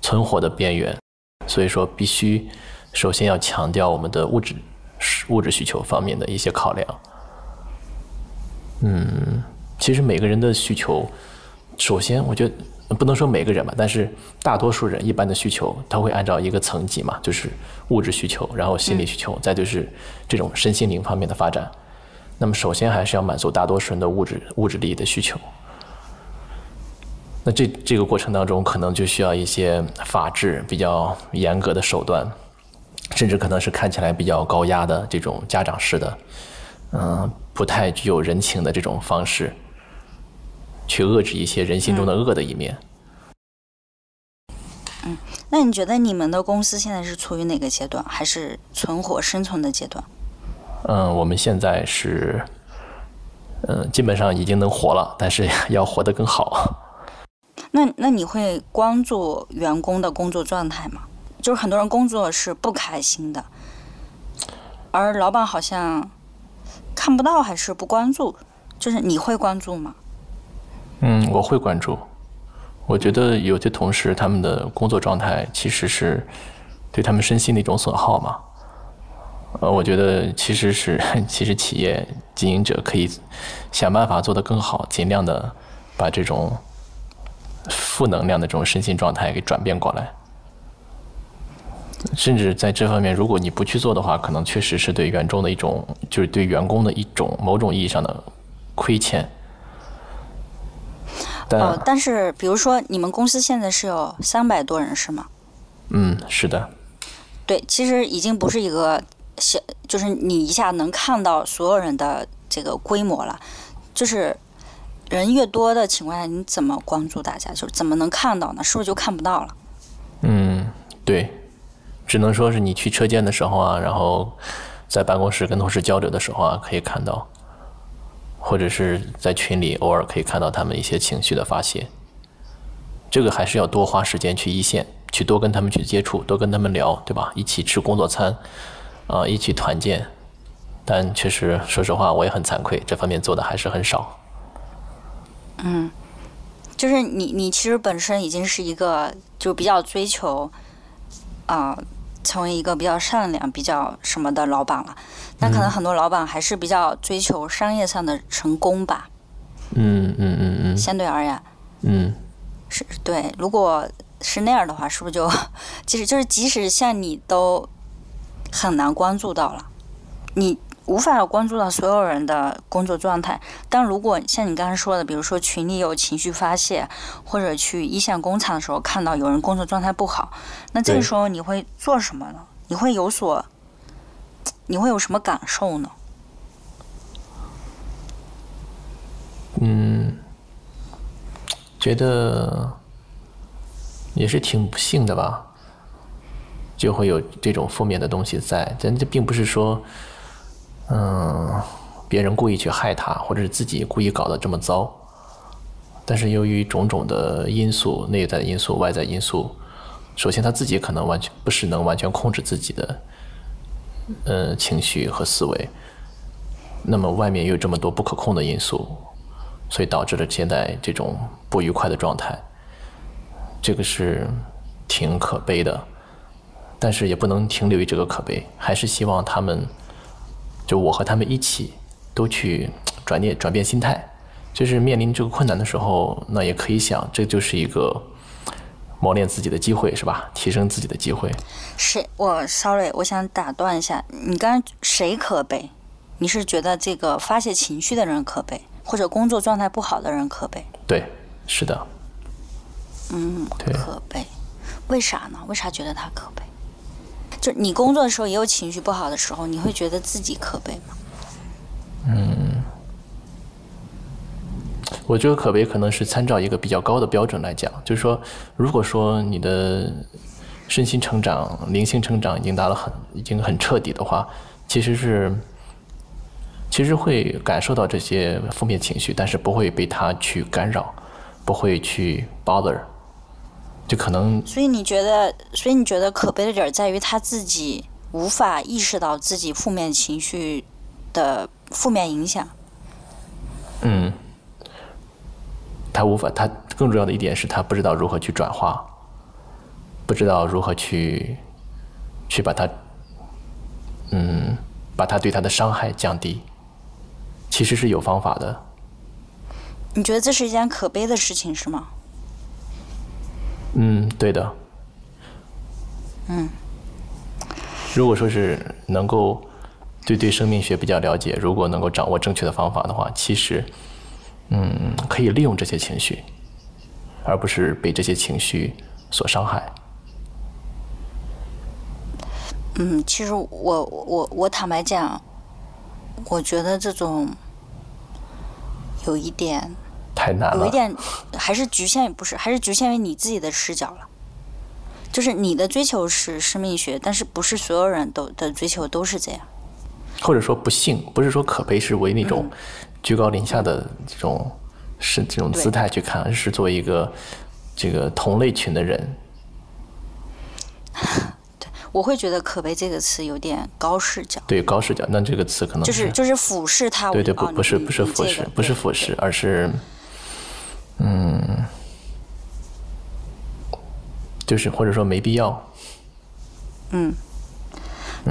Speaker 1: 存活的边缘，所以说必须首先要强调我们的物质物质需求方面的一些考量。嗯，其实每个人的需求，首先我觉得不能说每个人吧，但是大多数人一般的需求，他会按照一个层级嘛，就是物质需求，然后心理需求，再就是这种身心灵方面的发展。那么，首先还是要满足大多数人的物质物质利益的需求。那这这个过程当中，可能就需要一些法制比较严格的手段，甚至可能是看起来比较高压的这种家长式的，嗯，不太具有人情的这种方式，去遏制一些人心中的恶的一面。
Speaker 3: 嗯，那你觉得你们的公司现在是处于哪个阶段？还是存活生存的阶段？
Speaker 1: 嗯，我们现在是，嗯，基本上已经能活了，但是 要活得更好。
Speaker 3: 那那你会关注员工的工作状态吗？就是很多人工作是不开心的，而老板好像看不到还是不关注，就是你会关注吗？
Speaker 1: 嗯，我会关注。我觉得有些同事他们的工作状态其实是对他们身心的一种损耗嘛。呃，我觉得其实是，其实企业经营者可以想办法做得更好，尽量的把这种负能量的这种身心状态给转变过来。甚至在这方面，如果你不去做的话，可能确实是对员工的一种，就是对员工的一种某种意义上的亏欠。
Speaker 3: 哦，但是比如说，你们公司现在是有三百多人，是吗？
Speaker 1: 嗯，是的。
Speaker 3: 对，其实已经不是一个。小就是你一下能看到所有人的这个规模了，就是人越多的情况下，你怎么关注大家？就是怎么能看到呢？是不是就看不到了？
Speaker 1: 嗯，对，只能说是你去车间的时候啊，然后在办公室跟同事交流的时候啊，可以看到，或者是在群里偶尔可以看到他们一些情绪的发泄。这个还是要多花时间去一线，去多跟他们去接触，多跟他们聊，对吧？一起吃工作餐。啊，一起团建，但确实，说实话，我也很惭愧，这方面做的还是很少。
Speaker 3: 嗯，就是你，你其实本身已经是一个，就比较追求啊，成为一个比较善良、比较什么的老板了。但可能很多老板还是比较追求商业上的成功吧。
Speaker 1: 嗯嗯嗯嗯。
Speaker 3: 相对而言。
Speaker 1: 嗯。
Speaker 3: 是对，如果是那样的话，是不是就，即使就是即使像你都。很难关注到了，你无法关注到所有人的工作状态。但如果像你刚才说的，比如说群里有情绪发泄，或者去一线工厂的时候看到有人工作状态不好，那这个时候你会做什么呢？你会有所你会有什么感受呢？
Speaker 1: 嗯，觉得也是挺不幸的吧，就会有这种负面的东西在。但这并不是说，嗯，别人故意去害他，或者是自己故意搞得这么糟。但是由于种种的因素，内在因素、外在因素，首先他自己可能完全不是能完全控制自己的，呃，情绪和思维。那么外面又有这么多不可控的因素。所以导致了现在这种不愉快的状态，这个是挺可悲的，但是也不能停留于这个可悲，还是希望他们，就我和他们一起，都去转念转变心态，就是面临这个困难的时候，那也可以想，这就是一个磨练自己的机会，是吧？提升自己的机会。
Speaker 3: 谁？我 sorry，我想打断一下，你刚刚谁可悲？你是觉得这个发泄情绪的人可悲？或者工作状态不好的人可悲，
Speaker 1: 对，是的，
Speaker 3: 嗯，可悲，为啥呢？为啥觉得他可悲？就你工作的时候也有情绪不好的时候，你会觉得自己可悲吗？
Speaker 1: 嗯，我觉得可悲可能是参照一个比较高的标准来讲，就是说，如果说你的身心成长、灵性成长已经达到很、已经很彻底的话，其实是。其实会感受到这些负面情绪，但是不会被他去干扰，不会去 bother，就可能。
Speaker 3: 所以你觉得，所以你觉得可悲的点在于他自己无法意识到自己负面情绪的负面影响。
Speaker 1: 嗯，他无法，他更重要的一点是他不知道如何去转化，不知道如何去去把他，嗯，把他对他的伤害降低。其实是有方法的。
Speaker 3: 你觉得这是一件可悲的事情，是吗？
Speaker 1: 嗯，对的。
Speaker 3: 嗯。
Speaker 1: 如果说是能够对对生命学比较了解，如果能够掌握正确的方法的话，其实，嗯，可以利用这些情绪，而不是被这些情绪所伤害。
Speaker 3: 嗯，其实我我我坦白讲。我觉得这种有一点
Speaker 1: 太难了，
Speaker 3: 有一点还是局限于，不是还是局限于你自己的视角了。就是你的追求是生命学，但是不是所有人都的追求都是这样。
Speaker 1: 或者说不幸，不是说可悲是为那种居高临下的这种是这种姿态去看，而是作为一个这个同类群的人。
Speaker 3: 我会觉得“可悲”这个词有点高视角。
Speaker 1: 对高视角，那这个词可能
Speaker 3: 就是就是俯视他。
Speaker 1: 对对不不是不是俯视不是俯视，而是嗯，就是或者说没必要。
Speaker 3: 嗯，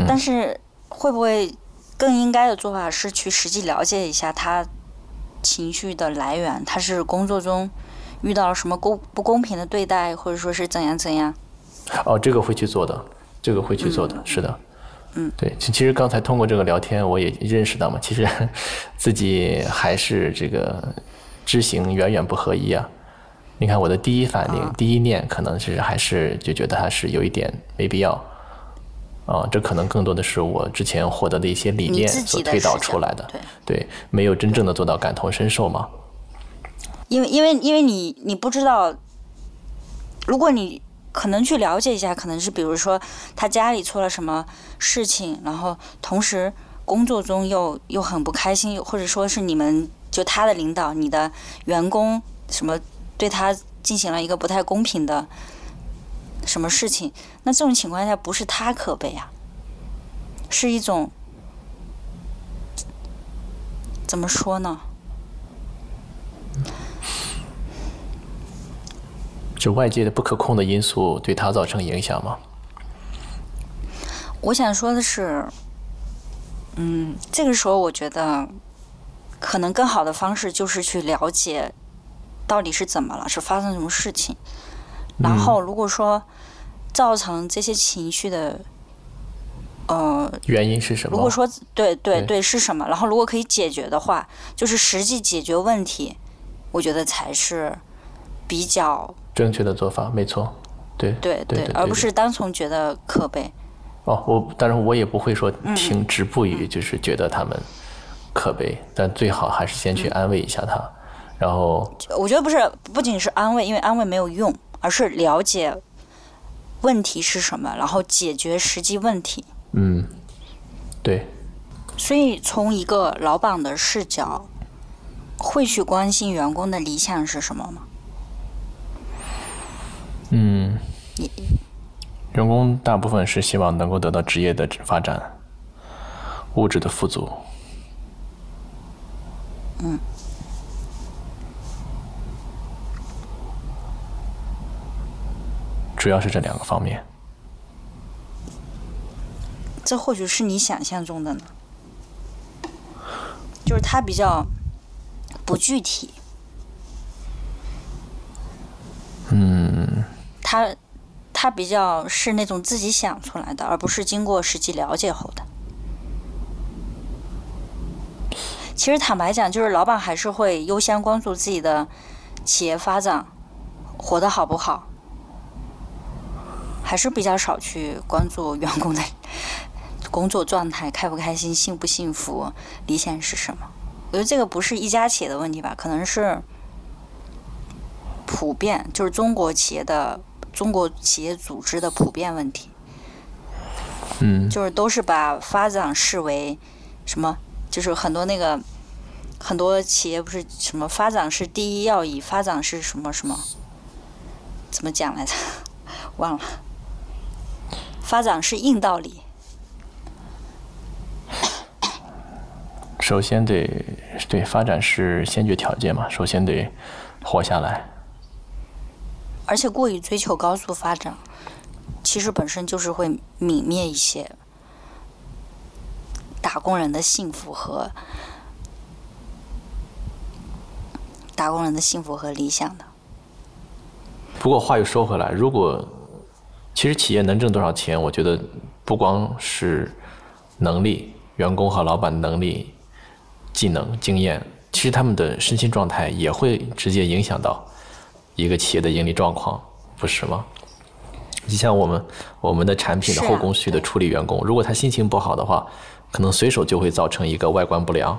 Speaker 3: 但是会不会更应该的做法是去实际了解一下他情绪的来源？他是工作中遇到了什么公不公平的对待，或者说是怎样怎样？
Speaker 1: 哦，这个会去做的。这个会去做的，是的，
Speaker 3: 嗯，
Speaker 1: 对，其其实刚才通过这个聊天，我也认识到嘛，其实 自己还是这个知行远远不合一啊。你看我的第一反应、第一念，可能是还是就觉得还是有一点没必要啊。这可能更多的是我之前获得的一些理念所推导出来的，对，没有真正的做到感同身受嘛。
Speaker 3: 因为因为因为你你不知道，如果你。可能去了解一下，可能是比如说他家里出了什么事情，然后同时工作中又又很不开心，或者说是你们就他的领导、你的员工什么对他进行了一个不太公平的什么事情，那这种情况下不是他可悲啊，是一种怎么说呢？
Speaker 1: 就外界的不可控的因素对他造成影响吗？
Speaker 3: 我想说的是，嗯，这个时候我觉得，可能更好的方式就是去了解到底是怎么了，是发生什么事情。然后，如果说造成这些情绪的，呃，
Speaker 1: 原因是什么？
Speaker 3: 如果说对对对是什么？然后，如果可以解决的话，就是实际解决问题，我觉得才是比较。
Speaker 1: 正确的做法，没错，对
Speaker 3: 对
Speaker 1: 对，
Speaker 3: 而不是单从觉得可悲。
Speaker 1: 哦，我当然我也不会说停止步于就是觉得他们可悲，但最好还是先去安慰一下他，然后
Speaker 3: 我觉得不是，不仅是安慰，因为安慰没有用，而是了解问题是什么，然后解决实际问题。
Speaker 1: 嗯，对，
Speaker 3: 所以从一个老板的视角，会去关心员工的理想是什么吗？
Speaker 1: 嗯，员工大部分是希望能够得到职业的发展，物质的富足。
Speaker 3: 嗯，
Speaker 1: 主要是这两个方面。
Speaker 3: 这或许是你想象中的呢，就是它比较不具体。
Speaker 1: 嗯，
Speaker 3: 它它比较是那种自己想出来的，而不是经过实际了解后的。其实坦白讲，就是老板还是会优先关注自己的企业发展，活得好不好，还是比较少去关注员工的工作状态，开不开心，幸不幸福，理想是什么。我觉得这个不是一家企业的问题吧，可能是普遍，就是中国企业的中国企业组织的普遍问题。
Speaker 1: 嗯，
Speaker 3: 就是都是把发展视为什么？就是很多那个很多企业不是什么发展是第一要义，发展是什么什么？怎么讲来着？忘了。发展是硬道理。
Speaker 1: 首先得对发展是先决条件嘛，首先得活下来。
Speaker 3: 而且过于追求高速发展，其实本身就是会泯灭一些打工人的幸福和打工人的幸福和理想的。
Speaker 1: 不过话又说回来，如果其实企业能挣多少钱，我觉得不光是能力，员工和老板的能力、技能、经验，其实他们的身心状态也会直接影响到一个企业的盈利状况，不是吗？你像我们我们的产品的后工序的处理员工，如果他心情不好的话，可能随手就会造成一个外观不良。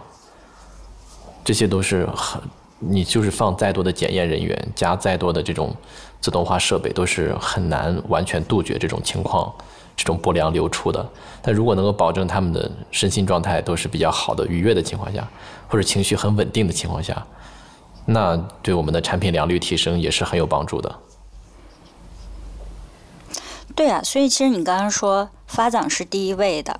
Speaker 1: 这些都是很，你就是放再多的检验人员，加再多的这种自动化设备，都是很难完全杜绝这种情况，这种不良流出的。但如果能够保证他们的身心状态都是比较好的、愉悦的情况下，或者情绪很稳定的情况下，那对我们的产品良率提升也是很有帮助的。
Speaker 3: 对啊，所以其实你刚刚说发展是第一位的，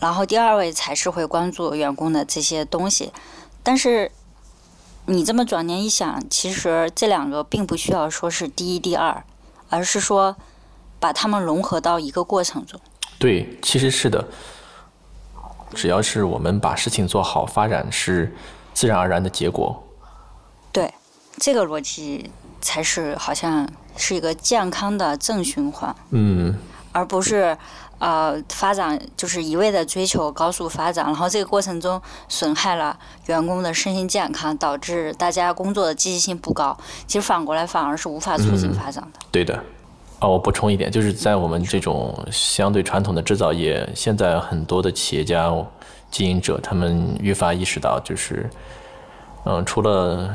Speaker 3: 然后第二位才是会关注员工的这些东西，但是你这么转念一想，其实这两个并不需要说是第一、第二，而是说把它们融合到一个过程中。
Speaker 1: 对，其实是的。只要是我们把事情做好，发展是自然而然的结果。
Speaker 3: 对，这个逻辑才是好像是一个健康的正循环。
Speaker 1: 嗯，
Speaker 3: 而不是呃发展就是一味的追求高速发展，然后这个过程中损害了员工的身心健康，导致大家工作的积极性不高。其实反过来反而是无法促进发展的。
Speaker 1: 对的。啊，我补充一点，就是在我们这种相对传统的制造业，现在很多的企业家、经营者，他们愈发意识到，就是，嗯，除了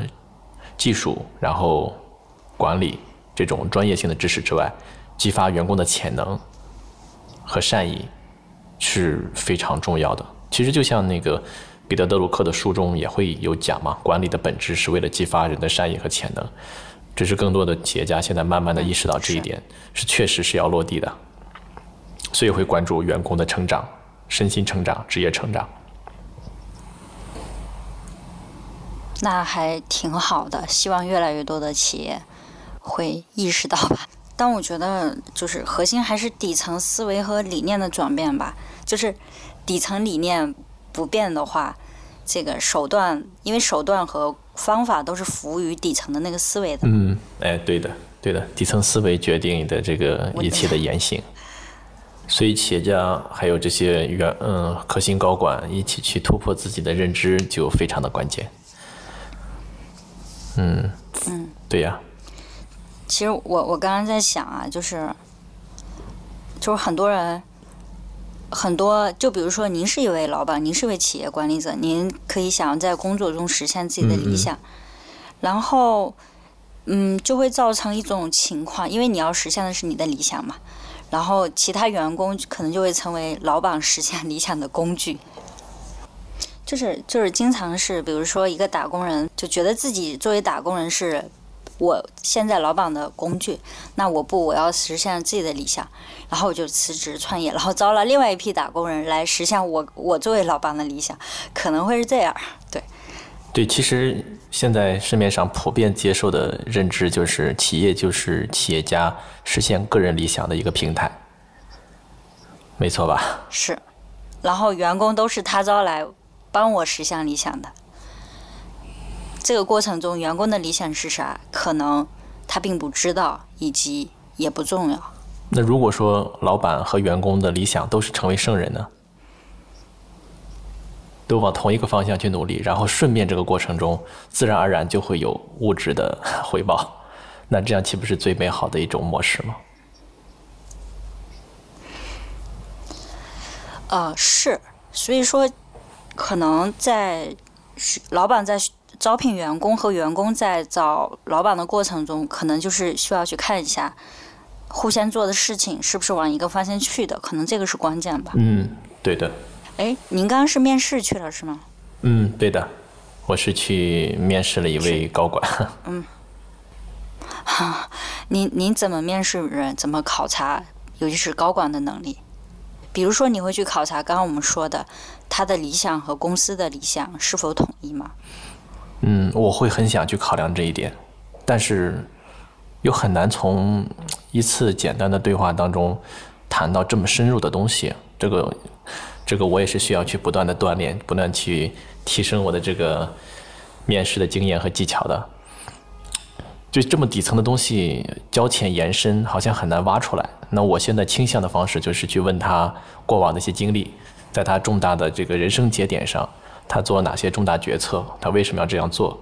Speaker 1: 技术，然后管理这种专业性的知识之外，激发员工的潜能和善意是非常重要的。其实就像那个彼得·德鲁克的书中也会有讲嘛，管理的本质是为了激发人的善意和潜能。只是更多的企业家现在慢慢的意识到这一点，是确实是要落地的，所以会关注员工的成长、身心成长、职业成长。
Speaker 3: 那还挺好的，希望越来越多的企业会意识到吧。但我觉得，就是核心还是底层思维和理念的转变吧。就是底层理念不变的话，这个手段，因为手段和方法都是服务于底层的那个思维的。
Speaker 1: 嗯，哎，对的，对的，底层思维决定你的这个一切的言行。所以企业家还有这些员嗯核心高管一起去突破自己的认知，就非常的关键。嗯
Speaker 3: 嗯，
Speaker 1: 对呀、
Speaker 3: 其实我我刚刚在想啊，就是就是很多人很多，就比如说您是一位老板，您是一位企业管理者，您可以想在工作中实现自己的理想，然后，嗯，就会造成一种情况，因为你要实现的是你的理想嘛，然后其他员工可能就会成为老板实现理想的工具。就是就是经常是，比如说一个打工人就觉得自己作为打工人是。我现在老板的工具，那我不，我要实现自己的理想，然后我就辞职创业，然后招了另外一批打工人来实现我我作为老板的理想，可能会是这样，对。
Speaker 1: 对，其实现在市面上普遍接受的认知就是，企业就是企业家实现个人理想的一个平台，没错吧？
Speaker 3: 是，然后员工都是他招来帮我实现理想的。这个过程中，员工的理想是啥？可能他并不知道，以及也不重要。
Speaker 1: 那如果说老板和员工的理想都是成为圣人呢？都往同一个方向去努力，然后顺便这个过程中，自然而然就会有物质的回报。那这样岂不是最美好的一种模式吗？
Speaker 3: 呃，是。所以说，可能在老板在。招聘员工和员工在找老板的过程中，可能就是需要去看一下，互相做的事情是不是往一个方向去的，可能这个是关键吧。
Speaker 1: 嗯，对的。
Speaker 3: 哎，您刚刚是面试去了是吗？
Speaker 1: 嗯，对的，我是去面试了一位高管。
Speaker 3: 嗯。哈，您您怎么面试人？怎么考察？尤其是高管的能力？比如说，你会去考察刚刚我们说的他的理想和公司的理想是否统一吗？
Speaker 1: 嗯，我会很想去考量这一点，但是又很难从一次简单的对话当中谈到这么深入的东西。这个，这个我也是需要去不断的锻炼，不断去提升我的这个面试的经验和技巧的。就这么底层的东西，交浅言深，好像很难挖出来。那我现在倾向的方式就是去问他过往的一些经历，在他重大的这个人生节点上。他做了哪些重大决策？他为什么要这样做？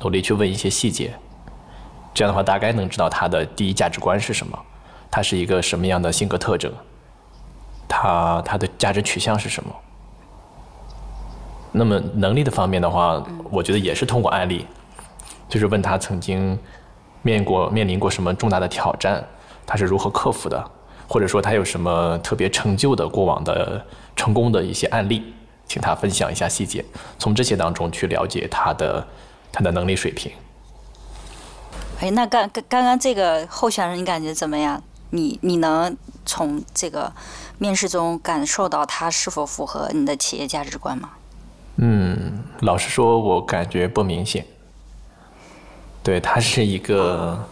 Speaker 1: 努力去问一些细节，这样的话大概能知道他的第一价值观是什么，他是一个什么样的性格特征，他他的价值取向是什么。那么能力的方面的话，我觉得也是通过案例，就是问他曾经面过面临过什么重大的挑战，他是如何克服的，或者说他有什么特别成就的过往的成功的一些案例。请他分享一下细节，从这些当中去了解他的他的能力水平。
Speaker 3: 哎，那刚刚刚刚这个候选人，你感觉怎么样？你你能从这个面试中感受到他是否符合你的企业价值观吗？
Speaker 1: 嗯，老实说，我感觉不明显。对他是一个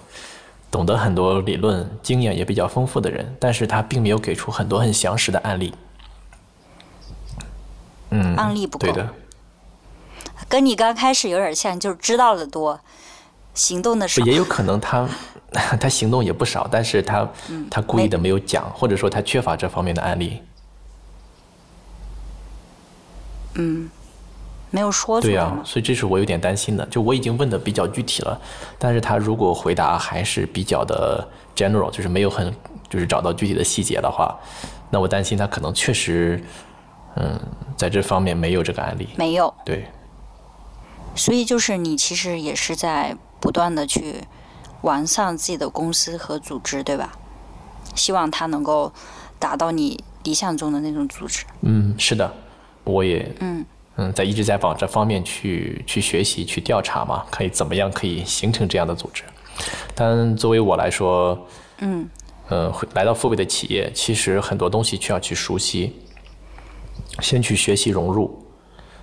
Speaker 1: 懂得很多理论、经验也比较丰富的人，但是他并没有给出很多很详实的案例。嗯，
Speaker 3: 案例不够，
Speaker 1: 对的，
Speaker 3: 跟你刚开始有点像，就是知道的多，行动的少。
Speaker 1: 也有可能他 他行动也不少，但是他他故意的没有讲，或者说他缺乏这方面的案例。
Speaker 3: 嗯，没有说出
Speaker 1: 来。对呀，所以这是我有点担心的。就我已经问的比较具体了，但是他如果回答还是比较的 general，就是没有很就是找到具体的细节的话，那我担心他可能确实。嗯，在这方面没有这个案例，
Speaker 3: 没有。
Speaker 1: 对，
Speaker 3: 所以就是你其实也是在不断的去完善自己的公司和组织，对吧？希望它能够达到你理想中的那种组织。
Speaker 1: 嗯，是的，我也嗯嗯在一直在往这方面去去学习去调查嘛，可以怎么样可以形成这样的组织？但作为我来说，
Speaker 3: 嗯
Speaker 1: 嗯，来到父辈的企业，其实很多东西需要去熟悉。先去学习融入，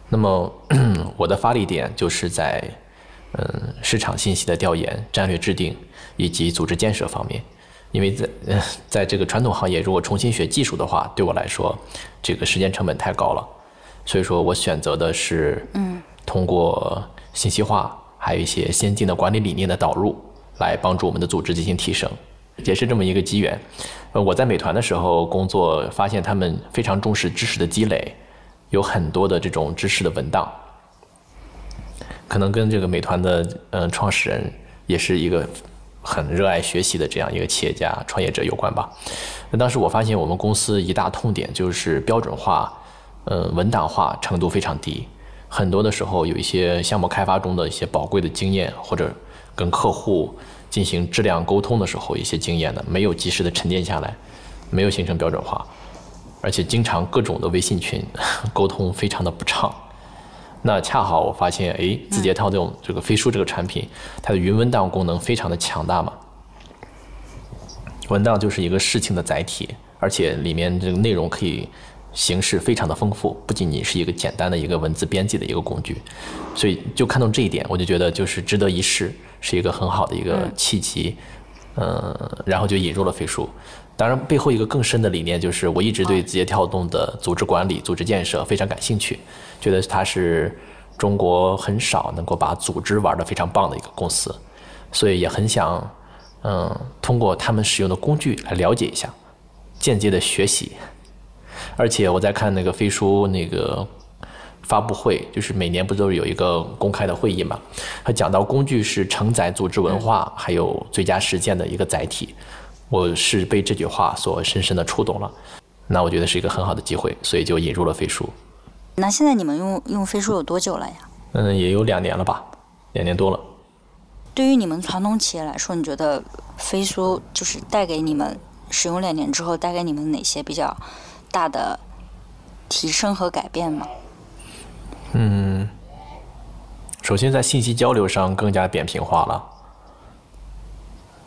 Speaker 1: 那么 我的发力点就是在嗯市场信息的调研、战略制定以及组织建设方面，因为在在这个传统行业，如果重新学技术的话，对我来说这个时间成本太高了，所以说我选择的是嗯通过信息化，还有一些先进的管理理念的导入，来帮助我们的组织进行提升。也是这么一个机缘，呃，我在美团的时候工作，发现他们非常重视知识的积累，有很多的这种知识的文档，可能跟这个美团的嗯创始人也是一个很热爱学习的这样一个企业家创业者有关吧。那当时我发现我们公司一大痛点就是标准化，呃，文档化程度非常低，很多的时候有一些项目开发中的一些宝贵的经验，或者跟客户进行质量沟通的时候一些经验呢，没有及时的沉淀下来，没有形成标准化，而且经常各种的微信群 沟通非常的不畅。那恰好我发现，哎，字节跳动这个飞书这个产品，它的云文档功能非常的强大嘛。文档就是一个事情的载体，而且里面这个内容可以形式非常的丰富，不仅仅是一个简单的一个文字编辑的一个工具。所以就看到这一点，我就觉得就是值得一试，是一个很好的一个契机。嗯，然后就引入了飞书。当然，背后一个更深的理念就是，我一直对字节跳动的组织管理、组织建设非常感兴趣，觉得它是中国很少能够把组织玩得非常棒的一个公司，所以也很想，嗯，通过他们使用的工具来了解一下，间接的学习。而且我在看那个飞书那个发布会，就是每年不都是有一个公开的会议嘛？他讲到工具是承载组织文化还有最佳实践的一个载体。我是被这句话所深深的触动了，那我觉得是一个很好的机会，所以就引入了飞书。
Speaker 3: 那现在你们用用飞书有多久了呀？
Speaker 1: 嗯，也有两年了吧，两年多了。
Speaker 3: 对于你们传统企业来说，你觉得飞书就是带给你们使用两年之后带给你们哪些比较大的提升和改变吗？
Speaker 1: 嗯，首先在信息交流上更加扁平化了。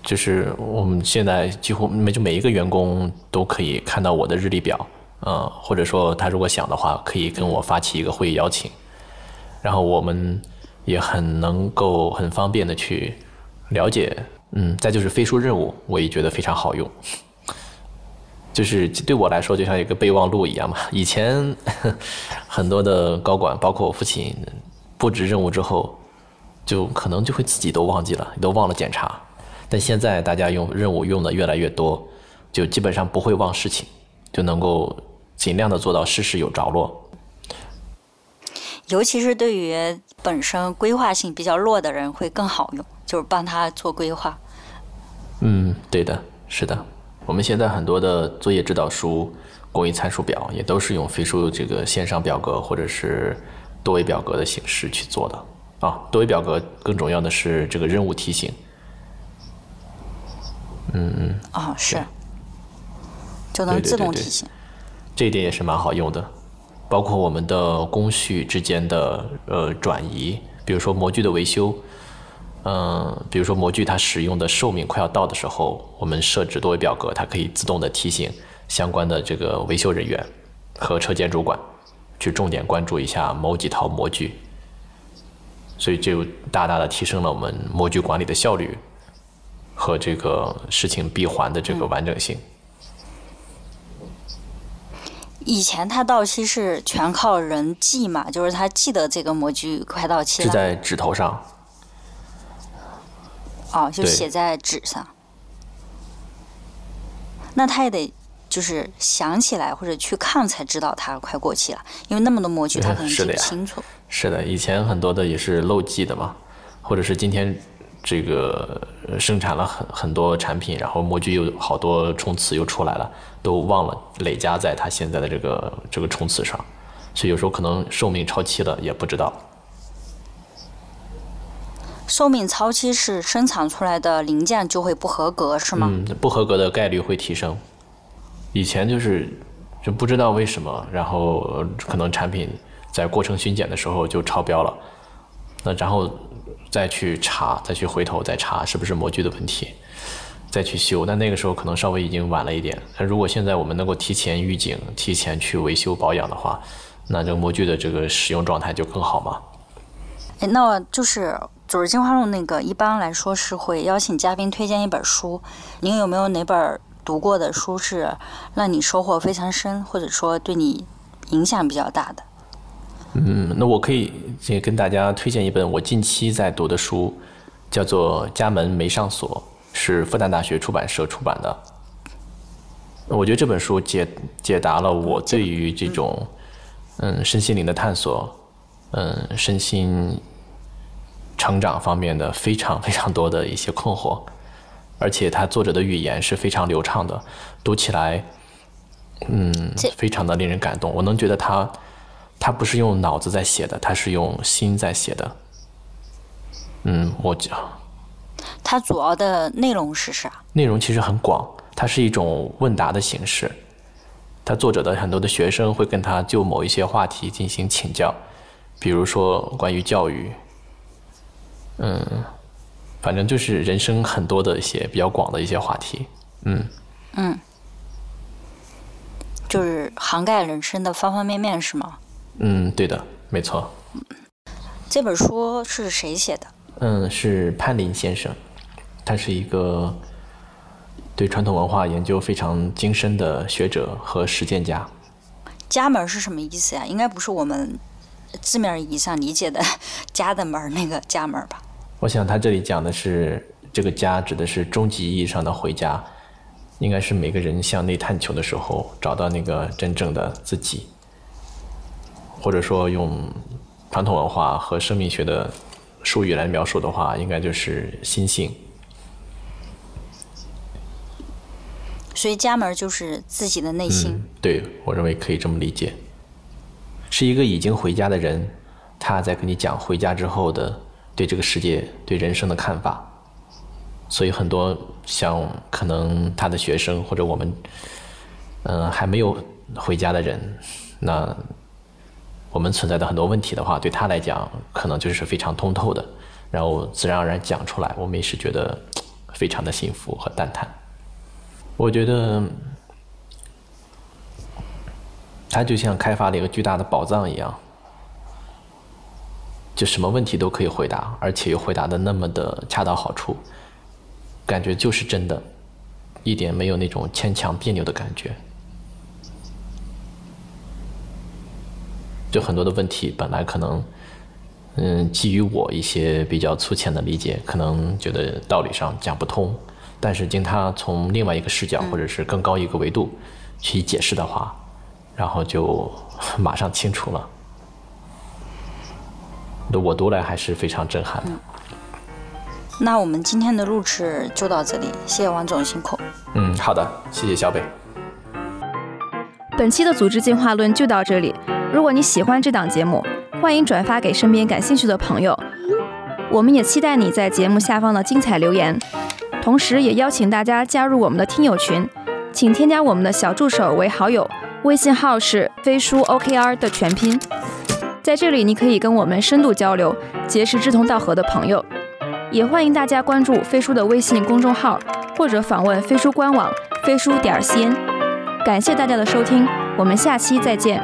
Speaker 1: 就是我们现在几乎每就每一个员工都可以看到我的日历表，嗯，或者说他如果想的话，可以跟我发起一个会议邀请，然后我们也很能够很方便的去了解，嗯，再就是飞书任务，我也觉得非常好用，就是对我来说就像一个备忘录一样嘛。以前 很多的高管，包括我父亲布置任务之后，就可能就会自己都忘记了，都忘了检查。但现在大家用任务用的越来越多，就基本上不会忘事情，就能够尽量的做到事事有着落。
Speaker 3: 尤其是对于本身规划性比较弱的人会更好用，就是帮他做规划。
Speaker 1: 嗯，对的，是的。我们现在很多的作业指导书、工艺参数表也都是用飞书这个线上表格或者是多维表格的形式去做的。啊，多维表格更重要的是这个任务提醒。嗯嗯
Speaker 3: 哦是，就能自动提醒，
Speaker 1: 这一点也是蛮好用的。包括我们的工序之间的呃转移，比如说模具的维修，嗯，比如说模具它使用的寿命快要到的时候，我们设置多维表格，它可以自动的提醒相关的这个维修人员和车间主管去重点关注一下某几套模具，所以就大大的提升了我们模具管理的效率。和这个事情闭环的这个完整性。
Speaker 3: 以前它到期是全靠人记嘛，就是他记得这个模具快到期了。
Speaker 1: 是在纸头上。
Speaker 3: 哦，就写在纸上。那他也得就是想起来或者去看才知道它快过期了，因为那么多模具，他可能记不清楚。
Speaker 1: 是的，以前很多的也是漏记的嘛，或者是今天。这个生产了很很多产品，然后模具又好多冲刺又出来了，都忘了累加在他现在的这个这个冲刺上，所以有时候可能寿命超期了也不知道。
Speaker 3: 寿命超期是生产出来的零件就会不合格是吗？
Speaker 1: 嗯，不合格的概率会提升。以前就是就不知道为什么，然后可能产品在过程巡检的时候就超标了，那然后。再去查，再去回头再查是不是模具的问题，再去修。但那个时候可能稍微已经晚了一点。那如果现在我们能够提前预警，提前去维修保养的话，那这个模具的这个使用状态就更好嘛。
Speaker 3: 哎，那就是组织进化论那个，一般来说是会邀请嘉宾推荐一本书。您有没有哪本读过的书是让你收获非常深，或者说对你影响比较大的？
Speaker 1: 嗯，那我可以先跟大家推荐一本我近期在读的书，叫做《家门没上锁》，是复旦大学出版社出版的。我觉得这本书解解答了我对于这种嗯身心灵的探索，嗯身心成长方面的非常非常多的一些困惑。而且他作者的语言是非常流畅的，读起来，嗯，非常的令人感动。我能觉得他，他不是用脑子在写的，他是用心在写的。嗯，我讲，
Speaker 3: 它主要的内容是啥？
Speaker 1: 内容其实很广，它是一种问答的形式。他作者的很多的学生会跟他就某一些话题进行请教，比如说关于教育，嗯。反正就是人生很多的一些比较广的一些话题，嗯，
Speaker 3: 嗯，就是涵盖人生的方方面面，是吗？
Speaker 1: 嗯，对的，没错。
Speaker 3: 这本书是谁写的？
Speaker 1: 嗯，是潘林先生，他是一个对传统文化研究非常精深的学者和实践家。
Speaker 3: 家门是什么意思呀？应该不是我们字面意义上理解的 家的门那个家门吧？
Speaker 1: 我想他这里讲的是这个家，指的是终极意义上的回家，应该是每个人向内探求的时候，找到那个真正的自己，或者说用传统文化和生命学的术语来描述的话，应该就是心性。
Speaker 3: 所以家门就是自己的内心。
Speaker 1: 对我认为可以这么理解，是一个已经回家的人，他在跟你讲回家之后的。对这个世界、对人生的看法，所以很多像可能他的学生或者我们，嗯，还没有回家的人，那我们存在的很多问题的话，对他来讲可能就是非常通透的，然后自然而然讲出来，我们也是觉得非常的幸福和淡淡。我觉得他就像开发了一个巨大的宝藏一样。就什么问题都可以回答，而且又回答的那么的恰到好处，感觉就是真的，一点没有那种牵强别扭的感觉。就很多的问题本来可能，嗯，基于我一些比较粗浅的理解，可能觉得道理上讲不通，但是经他从另外一个视角或者是更高一个维度去解释的话，然后就马上清楚了。我读来还是非常震撼的。
Speaker 3: 那我们今天的录制就到这里，谢谢王总辛苦。
Speaker 1: 嗯，好的，谢谢小北。
Speaker 2: 本期的组织进化论就到这里。如果你喜欢这档节目，欢迎转发给身边感兴趣的朋友。我们也期待你在节目下方的精彩留言，同时也邀请大家加入我们的听友群，请添加我们的小助手为好友，微信号是飞书 OKR 的全拼。在这里，你可以跟我们深度交流，结识志同道合的朋友。也欢迎大家关注飞书的微信公众号，或者访问飞书官网飞书点 cn。感谢大家的收听，我们下期再见。